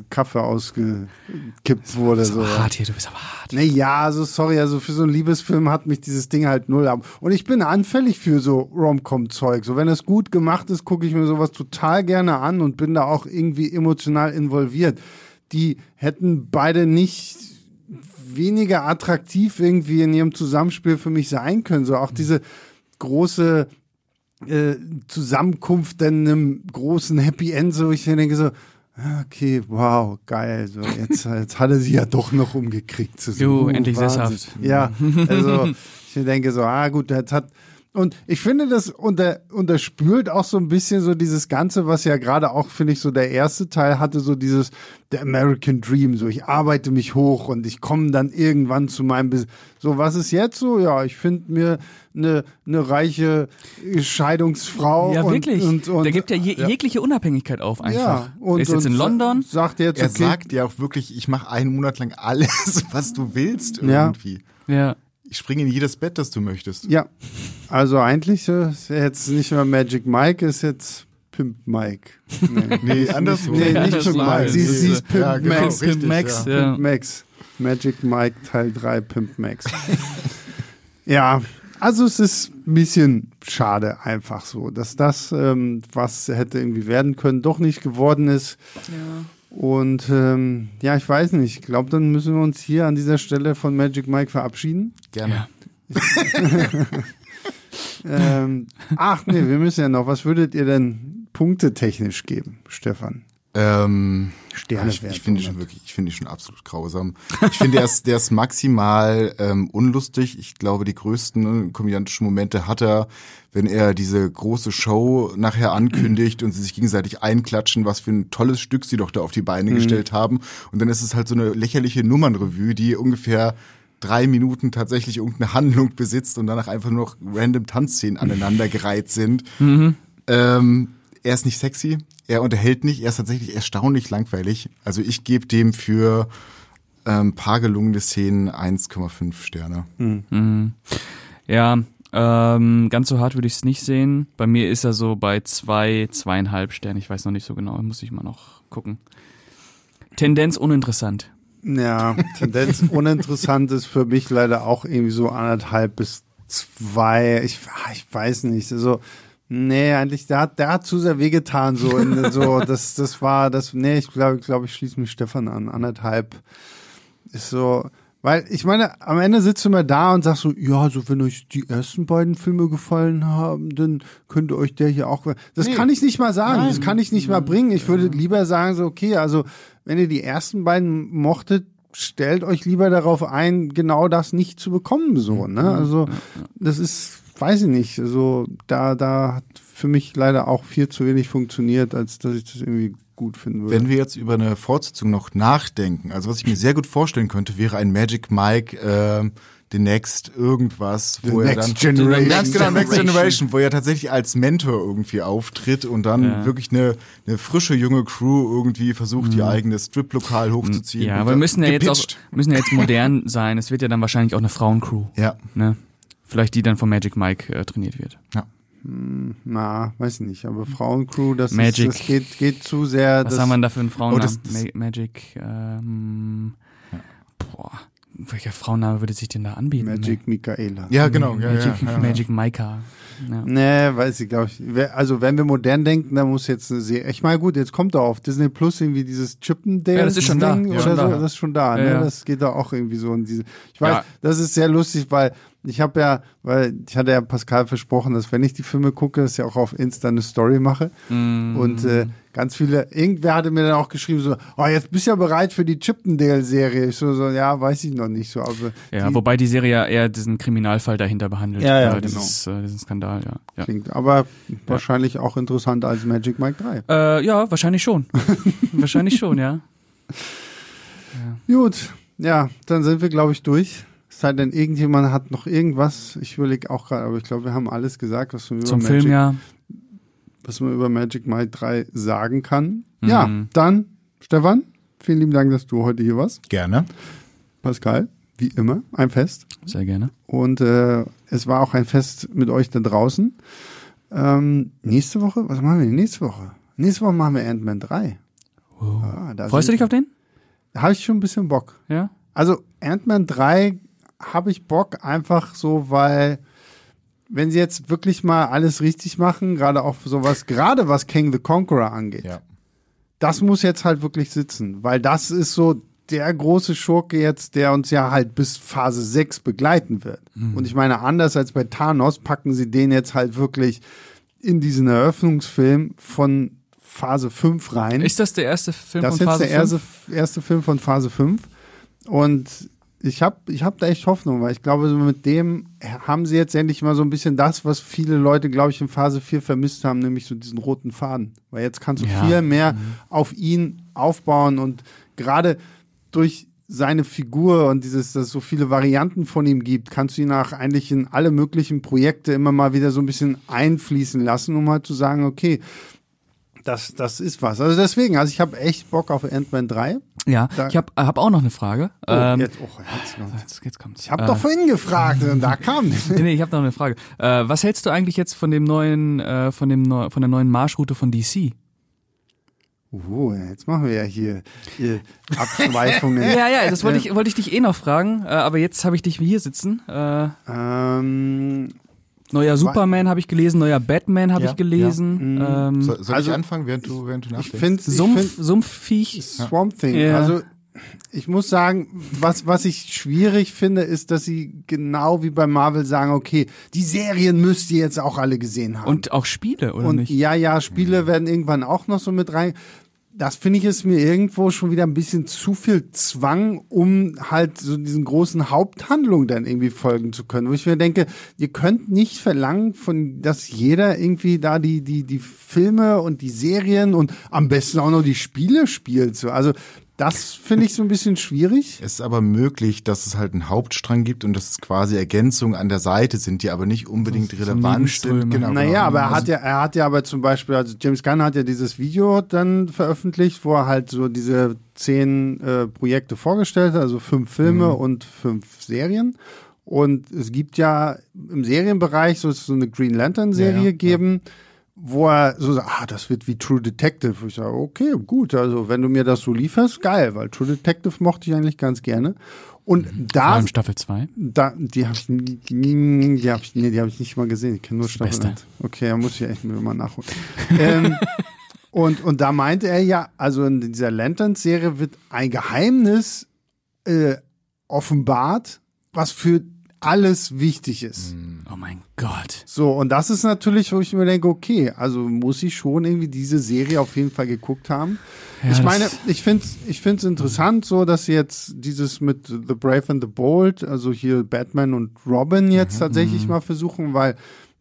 Kaffee ausgekippt wurde. So. Hart hier, du bist aber hart. Naja, also sorry, also für so einen Liebesfilm hat mich dieses Ding halt null ab. Und ich bin anfällig für so Rom-Com-Zeug. So, wenn es gut gemacht ist, gucke ich mir sowas total gerne an und bin da auch irgendwie emotional involviert. Die hätten beide nicht weniger attraktiv irgendwie in ihrem Zusammenspiel für mich sein können. So auch diese große äh, Zusammenkunft in einem großen Happy End, so ich denke so, ah, okay, wow, geil, so jetzt, jetzt hat er sie ja doch noch umgekriegt. So, Jo, uh, endlich Wahnsinn. sesshaft. Ja, also ich denke so, ah gut, jetzt hat und ich finde, das unter, unterspült auch so ein bisschen so dieses Ganze, was ja gerade auch, finde ich, so der erste Teil hatte, so dieses, der American Dream, so ich arbeite mich hoch und ich komme dann irgendwann zu meinem, Bes so was ist jetzt so? Ja, ich finde mir eine, eine reiche Scheidungsfrau. Ja, und, wirklich. Und, und, der gibt ja, je, jegliche Unabhängigkeit auf einfach. ja, und, er ist jetzt und in London. Sagt jetzt, Er okay, sagt ja auch wirklich, ich mache einen Monat lang alles, was du willst Ja. irgendwie. Ja. Ich springe in jedes Bett, das du möchtest. Ja, also eigentlich ist jetzt nicht mehr Magic Mike, ist jetzt Pimp Mike. Nee, Nee, andersrum. nee Ja, nicht Pimp Mike, sie, ist- sie ist Pimp Ja, genau, Max. richtig, Pimp Max, ja. ja. Pimp Max. Magic Mike Teil 3 Pimp Max. ja, also es ist ein bisschen schade einfach so, dass das, ähm, was hätte irgendwie werden können, doch nicht geworden ist. Und ähm, ja, ich weiß nicht. Ich glaube, dann müssen wir uns hier an dieser Stelle von Magic Mike verabschieden. Gerne. Ähm, ach nee, wir müssen ja noch. Was würdet ihr denn punktetechnisch geben, Stefan? Ähm, Sterne ich, ich finde ihn schon wirklich, ich finde ihn schon absolut grausam. Ich finde, der ist, der ist maximal ähm, unlustig. Ich glaube, die größten äh, komödiantischen Momente hat er, wenn er diese große Show nachher ankündigt und sie sich gegenseitig einklatschen, was für ein tolles Stück sie doch da auf die Beine gestellt haben. Und dann ist es halt so eine lächerliche Nummernrevue, die ungefähr drei Minuten tatsächlich irgendeine Handlung besitzt und danach einfach nur noch random Tanzszenen aneinandergereiht sind. Ähm, er ist nicht sexy, er unterhält nicht, er ist tatsächlich erstaunlich langweilig. Also ich gebe dem für ähm, paar gelungene Szenen 1,5 Sterne. Ja, ähm, ganz so hart würde ich es nicht sehen. Bei mir ist er so bei zwei, zweieinhalb Sternen. Ich weiß noch nicht so genau, muss ich mal noch gucken. Tendenz uninteressant. Ja, Tendenz uninteressant ist für mich leider auch irgendwie so anderthalb bis zwei. Ich, ah, ich weiß nicht. Also, nee, eigentlich, der hat, der hat zu sehr wehgetan, so, in, so, das, das war, das, nee, ich glaube, ich glaube, ich schließe mich Stefan an. Anderthalb ist so, weil ich meine, am Ende sitzt du mal da und sagst so, ja, also wenn euch die ersten beiden Filme gefallen haben, dann könnte euch der hier auch. Das Nee. kann ich nicht mal sagen, das Nein. kann ich nicht mal bringen. Ich würde lieber sagen so, okay, also wenn ihr die ersten beiden mochtet, stellt euch lieber darauf ein, genau das nicht zu bekommen, so, ne? Also das ist, weiß ich nicht, also da, da hat für mich leider auch viel zu wenig funktioniert, als dass ich das irgendwie gut finden würde. Wenn wir jetzt über eine Fortsetzung noch nachdenken, also was ich mir sehr gut vorstellen könnte, wäre ein Magic Mike ähm, The Next irgendwas, wo The er Next dann Generation. ganz genau Next Generation. Wo er tatsächlich als Mentor irgendwie auftritt und dann Ja. wirklich eine, eine frische junge Crew irgendwie versucht, ihr eigenes Strip-Lokal hochzuziehen. Mhm. Ja, aber wir müssen ja jetzt gepitcht. auch müssen ja jetzt modern sein. Es wird ja dann wahrscheinlich auch eine Frauencrew. Ja, Ne? Vielleicht die dann von Magic Mike äh, trainiert wird. ja. Na, weiß ich nicht, aber Frauencrew, das, Magic. Ist, das geht, geht zu sehr. Was das, haben wir denn da für einen Frauennamen? Oh, das- das- Ma Magic, ähm, boah, welcher Frauenname würde sich denn da anbieten? Magic Michaela. Ja, genau. Ja, Magic, ja, ja. Magic Maika. Ja. Nee, weiß ich, glaube ich. Also, wenn wir modern denken, dann muss jetzt eine Serie. Ich meine, gut, jetzt kommt da auf Disney Plus irgendwie dieses Chippendale. Ja, das ist schon da. Ding Ja, oder schon so. da. Das ist schon da, Ja, ne? ja. Das geht da auch irgendwie so in diese. Ich weiß, Ja. das ist sehr lustig, weil ich habe ja, weil ich hatte ja Pascal versprochen, dass wenn ich die Filme gucke, dass ich auch auf Insta eine Story mache. Mm. Und äh, ganz viele, irgendwer hatte mir dann auch geschrieben, so, oh, jetzt bist du ja bereit für die Chippendale-Serie. Ich so, so, ja, weiß ich noch nicht so. Aber Ja, die wobei die Serie ja eher diesen Kriminalfall dahinter behandelt. Ja, ja, äh, dieses, äh, diesen Skandal, ja. ja. klingt aber wahrscheinlich auch interessanter als Magic Mike 3. Äh, ja, wahrscheinlich schon. wahrscheinlich schon, ja. Gut, ja, dann sind wir, glaube ich, durch. Es sei denn, irgendjemand hat noch irgendwas. Ich überlege auch gerade, aber ich glaube, wir haben alles gesagt, was über Zum Magic, Film ja. Was man über Magic Mike 3 sagen kann. Mhm. Ja, dann, Stefan, vielen lieben Dank, dass du heute hier warst. Gerne. Pascal, wie immer, ein Fest. Sehr gerne. Und äh, es war auch ein Fest mit euch da draußen. Ähm, nächste Woche, was machen wir denn nächste Woche? Nächste Woche machen wir Ant-Man 3. Wow. Ah, Freust du dich auf den? Habe ich schon ein bisschen Bock. Ja. Also Ant-Man 3 habe ich Bock einfach so, weil wenn sie jetzt wirklich mal alles richtig machen, gerade auch sowas, gerade was King the Conqueror angeht, Ja. das muss jetzt halt wirklich sitzen, weil das ist so der große Schurke jetzt, der uns ja halt bis Phase 6 begleiten wird. Und ich meine, anders als bei Thanos packen sie den jetzt halt wirklich in diesen Eröffnungsfilm von Phase 5 rein. Ist das der erste Film Das ist von Phase der erste, 5? erste Film von Phase 5. Und ich habe ich hab da echt Hoffnung, weil ich glaube, mit dem haben sie jetzt endlich mal so ein bisschen das, was viele Leute, glaube ich, in Phase 4 vermisst haben, nämlich so diesen roten Faden. Weil jetzt kannst du Ja. Mhm. viel mehr auf ihn aufbauen und gerade durch seine Figur und dieses, dass es so viele Varianten von ihm gibt, kannst du ihn auch eigentlich in alle möglichen Projekte immer mal wieder so ein bisschen einfließen lassen, um halt zu sagen, okay, das, das ist was. Also deswegen, also ich habe echt Bock auf Ant-Man 3. Ja, Da- ich habe hab auch noch eine Frage. Oh, ähm, jetzt, oh, jetzt kommt's. jetzt, jetzt kommt's. Ich habe Äh, doch vorhin gefragt und da kam Nee, nee, ich habe noch eine Frage. Äh, was hältst du eigentlich jetzt von dem neuen, äh, von dem neu, von der neuen Marschroute von DC? Oh, jetzt machen wir ja hier, hier Abschweifungen. Ja, ja, das wollte ich, wollte ich dich eh noch fragen, äh, aber jetzt habe ich dich hier sitzen. Äh, Ähm, neuer Superman habe ich gelesen, neuer Batman habe Ja, ich gelesen. ja. Ähm, Soll, soll Also, ich anfangen, während du, während du ich nachdenkst? finde Sumpf, ich find Sumpfviech. Swamp Thing. Ja. Also ich muss sagen, was, was ich schwierig finde, ist, dass sie genau wie bei Marvel sagen, okay, die Serien müsst ihr jetzt auch alle gesehen haben. Und auch Spiele, oder Und nicht? ja, ja, Spiele werden irgendwann auch noch so mit rein. Das finde ich ist mir irgendwo schon wieder ein bisschen zu viel Zwang, um halt so diesen großen Haupthandlung dann irgendwie folgen zu können. Wo ich mir denke, ihr könnt nicht verlangen von, dass jeder irgendwie da die, die, die Filme und die Serien und am besten auch noch die Spiele spielt. So. Also, das finde ich so ein bisschen schwierig. Es ist aber möglich, dass es halt einen Hauptstrang gibt und dass es quasi Ergänzungen an der Seite sind, die aber nicht unbedingt so relevant sind. Nebenströme. Genau, Naja, genau. aber er Also- hat ja, er hat ja aber zum Beispiel, also James Gunn hat ja dieses Video dann veröffentlicht, wo er halt so diese zehn äh, Projekte vorgestellt hat, also fünf Filme und fünf Serien. Und es gibt ja im Serienbereich so, so eine Green Lantern Serie Ja, ja, geben, wo er so sagt, ah, das wird wie True Detective. Wo ich sage, okay, gut, also wenn du mir das so lieferst, geil, weil True Detective mochte ich eigentlich ganz gerne. Und Vor da allem Staffel 2. da, die habe ich, die hab ich, nee, die hab ich nicht mal gesehen. Ich kenne nur Staffel Beste. 1. Okay, da muss ich echt mal nachholen. ähm, und, und da meinte er ja, also in dieser Lanterns-Serie wird ein Geheimnis äh, offenbart, was für alles wichtig ist. Oh mein Gott. So, und das ist natürlich, wo ich mir denke, okay, also muss ich schon irgendwie diese Serie auf jeden Fall geguckt haben. Ja, ich meine, ich finde es ich find's interessant, so dass sie jetzt dieses mit The Brave and the Bold, also hier Batman und Robin jetzt tatsächlich mal versuchen, weil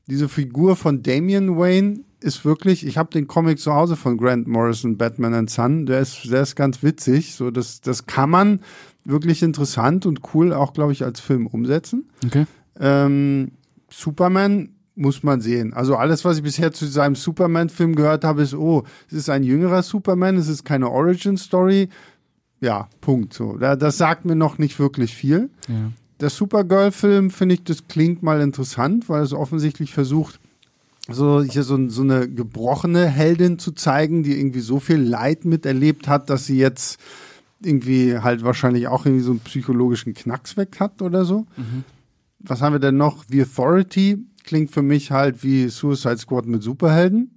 diese Figur von Damian Wayne ist wirklich, ich habe den Comic zu Hause von Grant Morrison, Batman and Son, der ist, der ist ganz witzig, so das, das kann man wirklich interessant und cool auch, glaube ich, als Film umsetzen. Okay. Ähm, Superman muss man sehen. Also alles, was ich bisher zu seinem Superman-Film gehört habe, ist, oh, es ist ein jüngerer Superman, es ist keine Origin-Story. Ja, Punkt. So, da, das sagt mir noch nicht wirklich viel. Ja. Der Supergirl-Film finde ich, das klingt mal interessant, weil es offensichtlich versucht, so hier so, so eine gebrochene Heldin zu zeigen, die irgendwie so viel Leid miterlebt hat, dass sie jetzt irgendwie halt wahrscheinlich auch irgendwie so einen psychologischen Knacks weg hat oder so. Was haben wir denn noch? The Authority klingt für mich halt wie Suicide Squad mit Superhelden.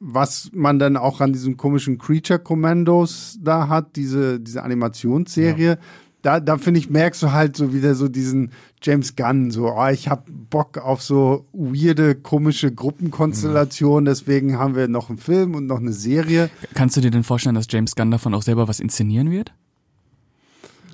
Was man dann auch an diesen komischen Creature Commandos da hat, diese, diese Animationsserie. Da, da finde ich, merkst du halt so wieder so diesen James Gunn, so, oh, ich hab Bock auf so weirde, komische Gruppenkonstellationen, deswegen haben wir noch einen Film und noch eine Serie. Kannst du dir denn vorstellen, dass James Gunn davon auch selber was inszenieren wird?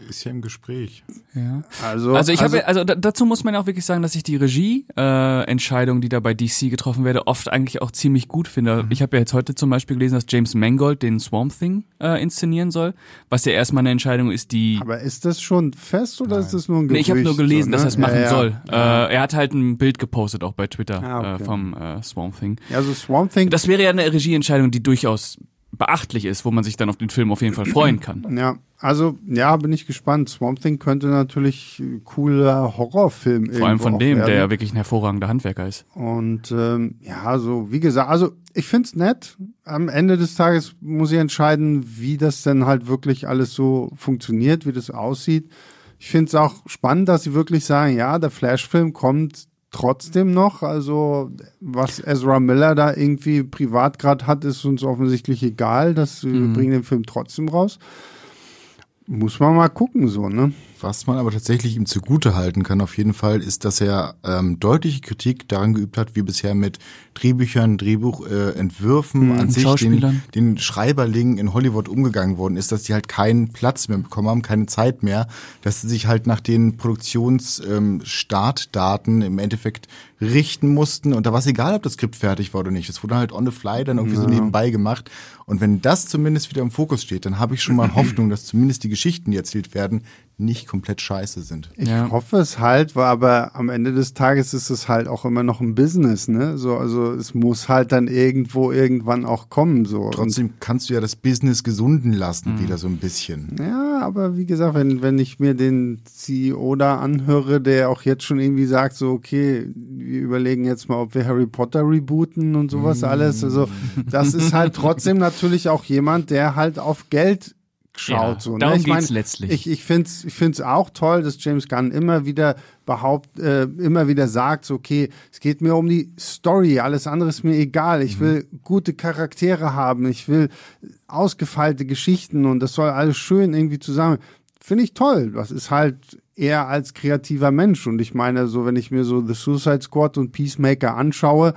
Ist ja im Gespräch. Ja. Also, Also ich habe, also da, dazu muss man auch wirklich sagen, dass ich die Regie-Entscheidung, die da bei DC getroffen werde, oft eigentlich auch ziemlich gut finde. Ich habe ja jetzt heute zum Beispiel gelesen, dass James Mangold den Swamp Thing äh, inszenieren soll, was ja erstmal eine Entscheidung ist, die aber ist das schon fest oder ist das nur ein Nee, Gerücht? ich habe nur gelesen, so, dass ne? er es machen ja, ja. soll. Äh, er hat halt ein Bild gepostet auch bei Twitter Ah, okay. äh, vom äh, Swamp Thing. Ja, so Swamp Thing. Das wäre ja eine Regieentscheidung, die durchaus beachtlich ist, wo man sich dann auf den Film auf jeden Fall freuen kann. ja, also ja, bin ich gespannt. Swamp Thing könnte natürlich ein cooler Horrorfilm Vor allem von dem, werden. der ja wirklich ein hervorragender Handwerker ist. Und ähm, ja, so wie gesagt, also ich find's nett. Am Ende des Tages muss ich entscheiden, wie das denn halt wirklich alles so funktioniert, wie das aussieht. Ich find's auch spannend, dass sie wirklich sagen, ja, der Flash-Film kommt trotzdem noch. Also was Ezra Miller da irgendwie privat gerade hat, ist uns offensichtlich egal. Das wir bringen den Film trotzdem raus. Muss man mal gucken, so, ne? Was man aber tatsächlich ihm zugute halten kann, auf jeden Fall, ist, dass er ähm, deutliche Kritik daran geübt hat, wie bisher mit Drehbüchern, Drehbuchentwürfen äh, Entwürfen an sich den, den Schreiberlingen in Hollywood umgegangen worden ist, dass die halt keinen Platz mehr bekommen haben, keine Zeit mehr, dass sie sich halt nach den Produktionsstartdaten ähm, im Endeffekt richten mussten. Und da war es egal, ob das Skript fertig war oder nicht. Es wurde halt on the fly dann irgendwie so nebenbei gemacht. Und wenn das zumindest wieder im Fokus steht, dann habe ich schon mal Hoffnung, dass zumindest die Geschichten, die erzählt werden, nicht komplett scheiße sind. Ich Ja. hoffe es halt, war aber am Ende des Tages ist es halt auch immer noch ein Business, ne? So, also es muss halt dann irgendwo irgendwann auch kommen, so. Trotzdem kannst du ja das Business gesunden lassen, wieder so ein bisschen. Ja, aber wie gesagt, wenn, wenn ich mir den CEO da anhöre, der auch jetzt schon irgendwie sagt, so, okay, wir überlegen jetzt mal, ob wir Harry Potter rebooten und sowas alles. Also, das ist halt trotzdem natürlich auch jemand, der halt auf Geld schaut. Ja, so, ne? darum ich mein, geht's letztlich. Ich, ich finde es ich find's auch toll, dass James Gunn immer wieder behaupt, äh, immer wieder sagt, so, okay, es geht mir um die Story, alles andere ist mir egal. Ich will gute Charaktere haben, ich will ausgefeilte Geschichten und das soll alles schön irgendwie zusammen. Finde ich toll. Das ist halt er als kreativer Mensch. Und ich meine, so, wenn ich mir so The Suicide Squad und Peacemaker anschaue,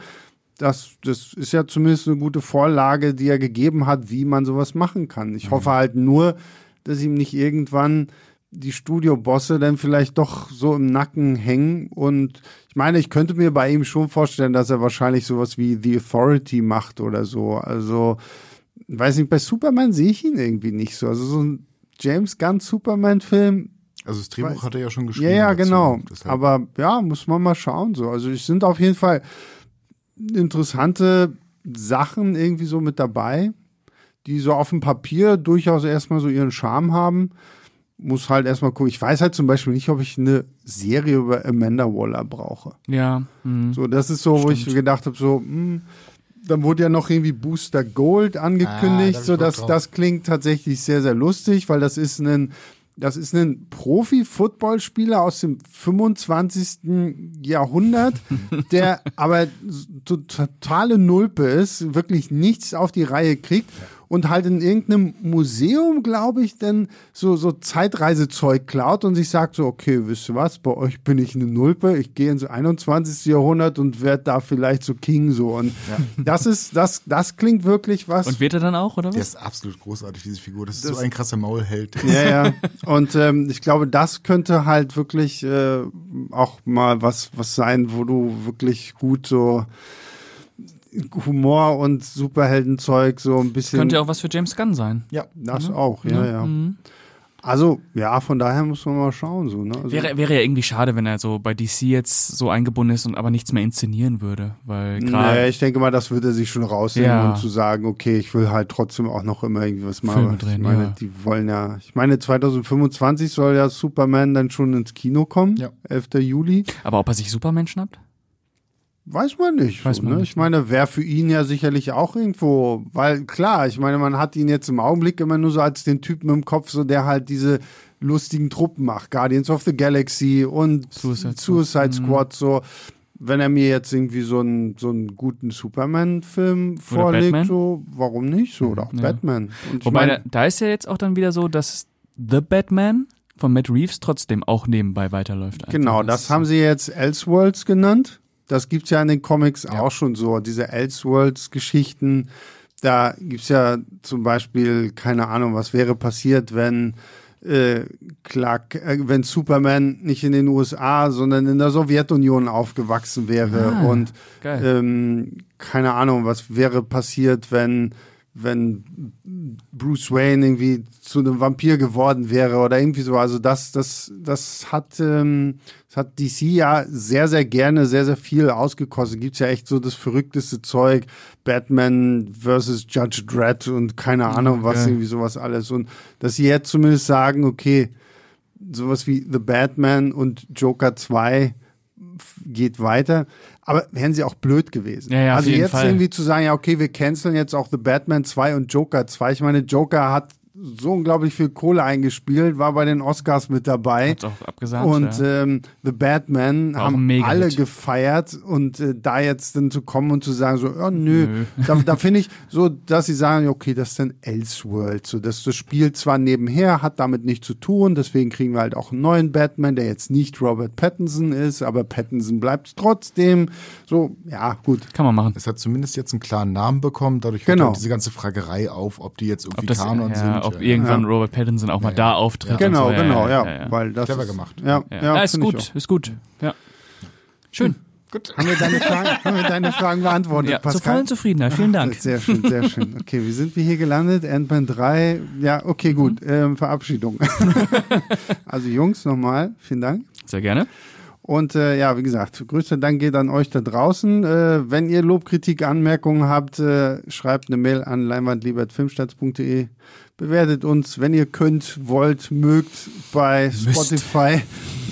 das, das ist ja zumindest eine gute Vorlage, die er gegeben hat, wie man sowas machen kann. Ich hoffe halt nur, dass ihm nicht irgendwann die Studiobosse dann vielleicht doch so im Nacken hängen. Und ich meine, ich könnte mir bei ihm schon vorstellen, dass er wahrscheinlich sowas wie The Authority macht oder so. Also, weiß nicht, bei Superman sehe ich ihn irgendwie nicht so. Also so ein James Gunn Superman-Film, Also das Drehbuch Weiß- hat er ja schon geschrieben. ja, ja, dazu. genau. Deshalb- Aber ja, muss man mal schauen. So. Also es sind auf jeden Fall interessante Sachen irgendwie so mit dabei, die so auf dem Papier durchaus erstmal so ihren Charme haben. Muss halt erstmal gucken. Ich weiß halt zum Beispiel nicht, ob ich eine Serie über Amanda Waller brauche. Ja. hm. So, das ist so, wo ich gedacht habe, so, hm, dann wurde ja noch irgendwie Booster Gold Ah, angekündigt. ich so, Bock das, drauf. das klingt tatsächlich sehr, sehr lustig, weil das ist ein, das ist ein Profi-Footballspieler aus dem 25. Jahrhundert, der aber totale Nulpe ist, wirklich nichts auf die Reihe kriegt und halt in irgendeinem Museum, glaube ich, denn so, so Zeitreisezeug klaut und sich sagt so, okay, wisst ihr was, bei euch bin ich eine Nulpe, ich gehe ins 21. Jahrhundert und werde da vielleicht so King so. Und das ist, das, das klingt wirklich was. Und wird er dann auch, oder Der was? ist absolut großartig, diese Figur. Das ist so ein krasser Maulheld. Ja, ja. Und ähm, ich glaube, das könnte halt wirklich äh, auch mal was, was sein, wo du wirklich gut so Humor und Superheldenzeug so ein bisschen. Könnte ja auch was für James Gunn sein. Ja. das auch, ja, ja. Also, ja, von daher muss man mal schauen, so, ne? Also, Wäre, wäre ja irgendwie schade, wenn er so bei DC jetzt so eingebunden ist und aber nichts mehr inszenieren würde. Weil gerade. Nee, ich denke mal, das würde er sich schon rausnehmen Ja. und zu sagen, okay, ich will halt trotzdem auch noch immer irgendwie was Filme machen. drehen, ich meine, ja. die wollen ja, ich meine, 2025 soll ja Superman dann schon ins Kino kommen, Ja. 11. Juli. Aber ob er sich Superman schnappt? Weiß man nicht. Weiß so, man ne? nicht, Ich meine, wäre für ihn ja sicherlich auch irgendwo, weil klar, ich meine, man hat ihn jetzt im Augenblick immer nur so als den Typen im Kopf, so der halt diese lustigen Truppen macht, Guardians of the Galaxy und Suicide Suicide, Squad. Mhm. Squad, so. Wenn er mir jetzt irgendwie so einen, so einen guten Superman-Film vorlegt, Batman. so, warum nicht? So, oder auch Ja. Batman. Und ich Wobei, meine, da, da ist ja jetzt auch dann wieder so, dass The Batman von Matt Reeves trotzdem auch nebenbei weiterläuft. Genau, das haben sie jetzt Elseworlds genannt. Das gibt's ja in den Comics Ja. auch schon so, diese Elseworlds-Geschichten. Da gibt's ja zum Beispiel, keine Ahnung, was wäre passiert, wenn äh, Clark, äh, wenn Superman nicht in den USA, sondern in der Sowjetunion aufgewachsen wäre. Ah, Und ähm, keine Ahnung, was wäre passiert, wenn wenn Bruce Wayne irgendwie zu einem Vampir geworden wäre oder irgendwie so. Also das, das, das hat, ähm, das hat DC ja sehr, sehr gerne, sehr, sehr viel ausgekostet. Gibt's ja echt so das verrückteste Zeug, Batman versus Judge Dredd und keine Ahnung was, geil. irgendwie sowas alles. Und dass sie jetzt zumindest sagen, okay, sowas wie The Batman und Joker 2 f- geht weiter. Aber wären sie auch blöd gewesen. Ja, ja, also jetzt Fall. irgendwie zu sagen, ja, okay, wir canceln jetzt auch The Batman 2 und Joker 2. Ich meine, Joker hat so unglaublich viel Kohle eingespielt, war bei den Oscars mit dabei. Hat's auch abgesagt. Und ja. ähm, The Batman War haben alle gefeiert und äh, da jetzt dann zu kommen und zu sagen so, ja nö, Nö. da, da finde ich so, dass sie sagen, okay, das ist dann Elseworld, so dass das spielt zwar nebenher, hat damit nichts zu tun, deswegen kriegen wir halt auch einen neuen Batman, der jetzt nicht Robert Pattinson ist, aber Pattinson bleibt trotzdem. So, ja, gut. Kann man machen. Es hat zumindest jetzt einen klaren Namen bekommen, dadurch Genau. hört auch diese ganze Fragerei auf, ob die jetzt irgendwie Ob, das, Kanon ja, sind. Ob irgendwann Robert Pattinson auch mal da auftritt. Genau, so. Ja, genau, ja, ja, ja. weil das Clever ist, gemacht. Ja, Ja, ja, ist gut, auch. ist gut. Ja. Schön. Gut. Haben wir deine Fragen, haben wir deine Fragen beantwortet, Ja, zur Pascal? vollen Zufriedenheit. Vielen Dank. Sehr schön, sehr schön. Okay, wie sind wir hier gelandet? Ant-Man 3. Ja, okay, gut. Mhm. Ähm, Verabschiedung. also Jungs, nochmal, vielen Dank. Sehr gerne. Und äh, ja, wie gesagt, größter Dank geht an euch da draußen. Äh, wenn ihr Lob, Kritik, Anmerkungen habt, äh, schreibt eine Mail an leinwandliebertfilmstarts.de. Bewertet uns, wenn ihr könnt, wollt, mögt bei Spotify,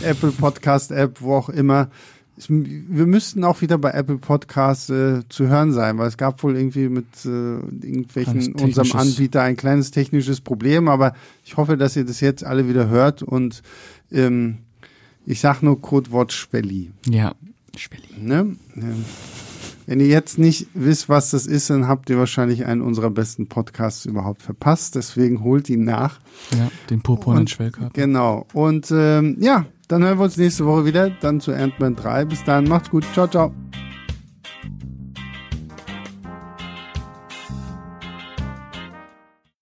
Apple Podcast App, wo auch immer. Wir müssten auch wieder bei Apple Podcasts äh, zu hören sein, weil es gab wohl irgendwie mit äh, irgendwelchen unserem Anbieter ein kleines technisches Problem, aber ich hoffe, dass ihr das jetzt alle wieder hört und ähm, ich sag nur Codewort Schwelli. Ja. Schwelli. Ne? Ähm, Wenn ihr jetzt nicht wisst, was das ist, dann habt ihr wahrscheinlich einen unserer besten Podcasts überhaupt verpasst. Deswegen holt ihn nach. Ja, den purpurnen Schwellkörper. Genau. Und ähm, ja, dann hören wir uns nächste Woche wieder. Dann zu Ant-Man 3. Bis dann. Macht's gut. Ciao, ciao.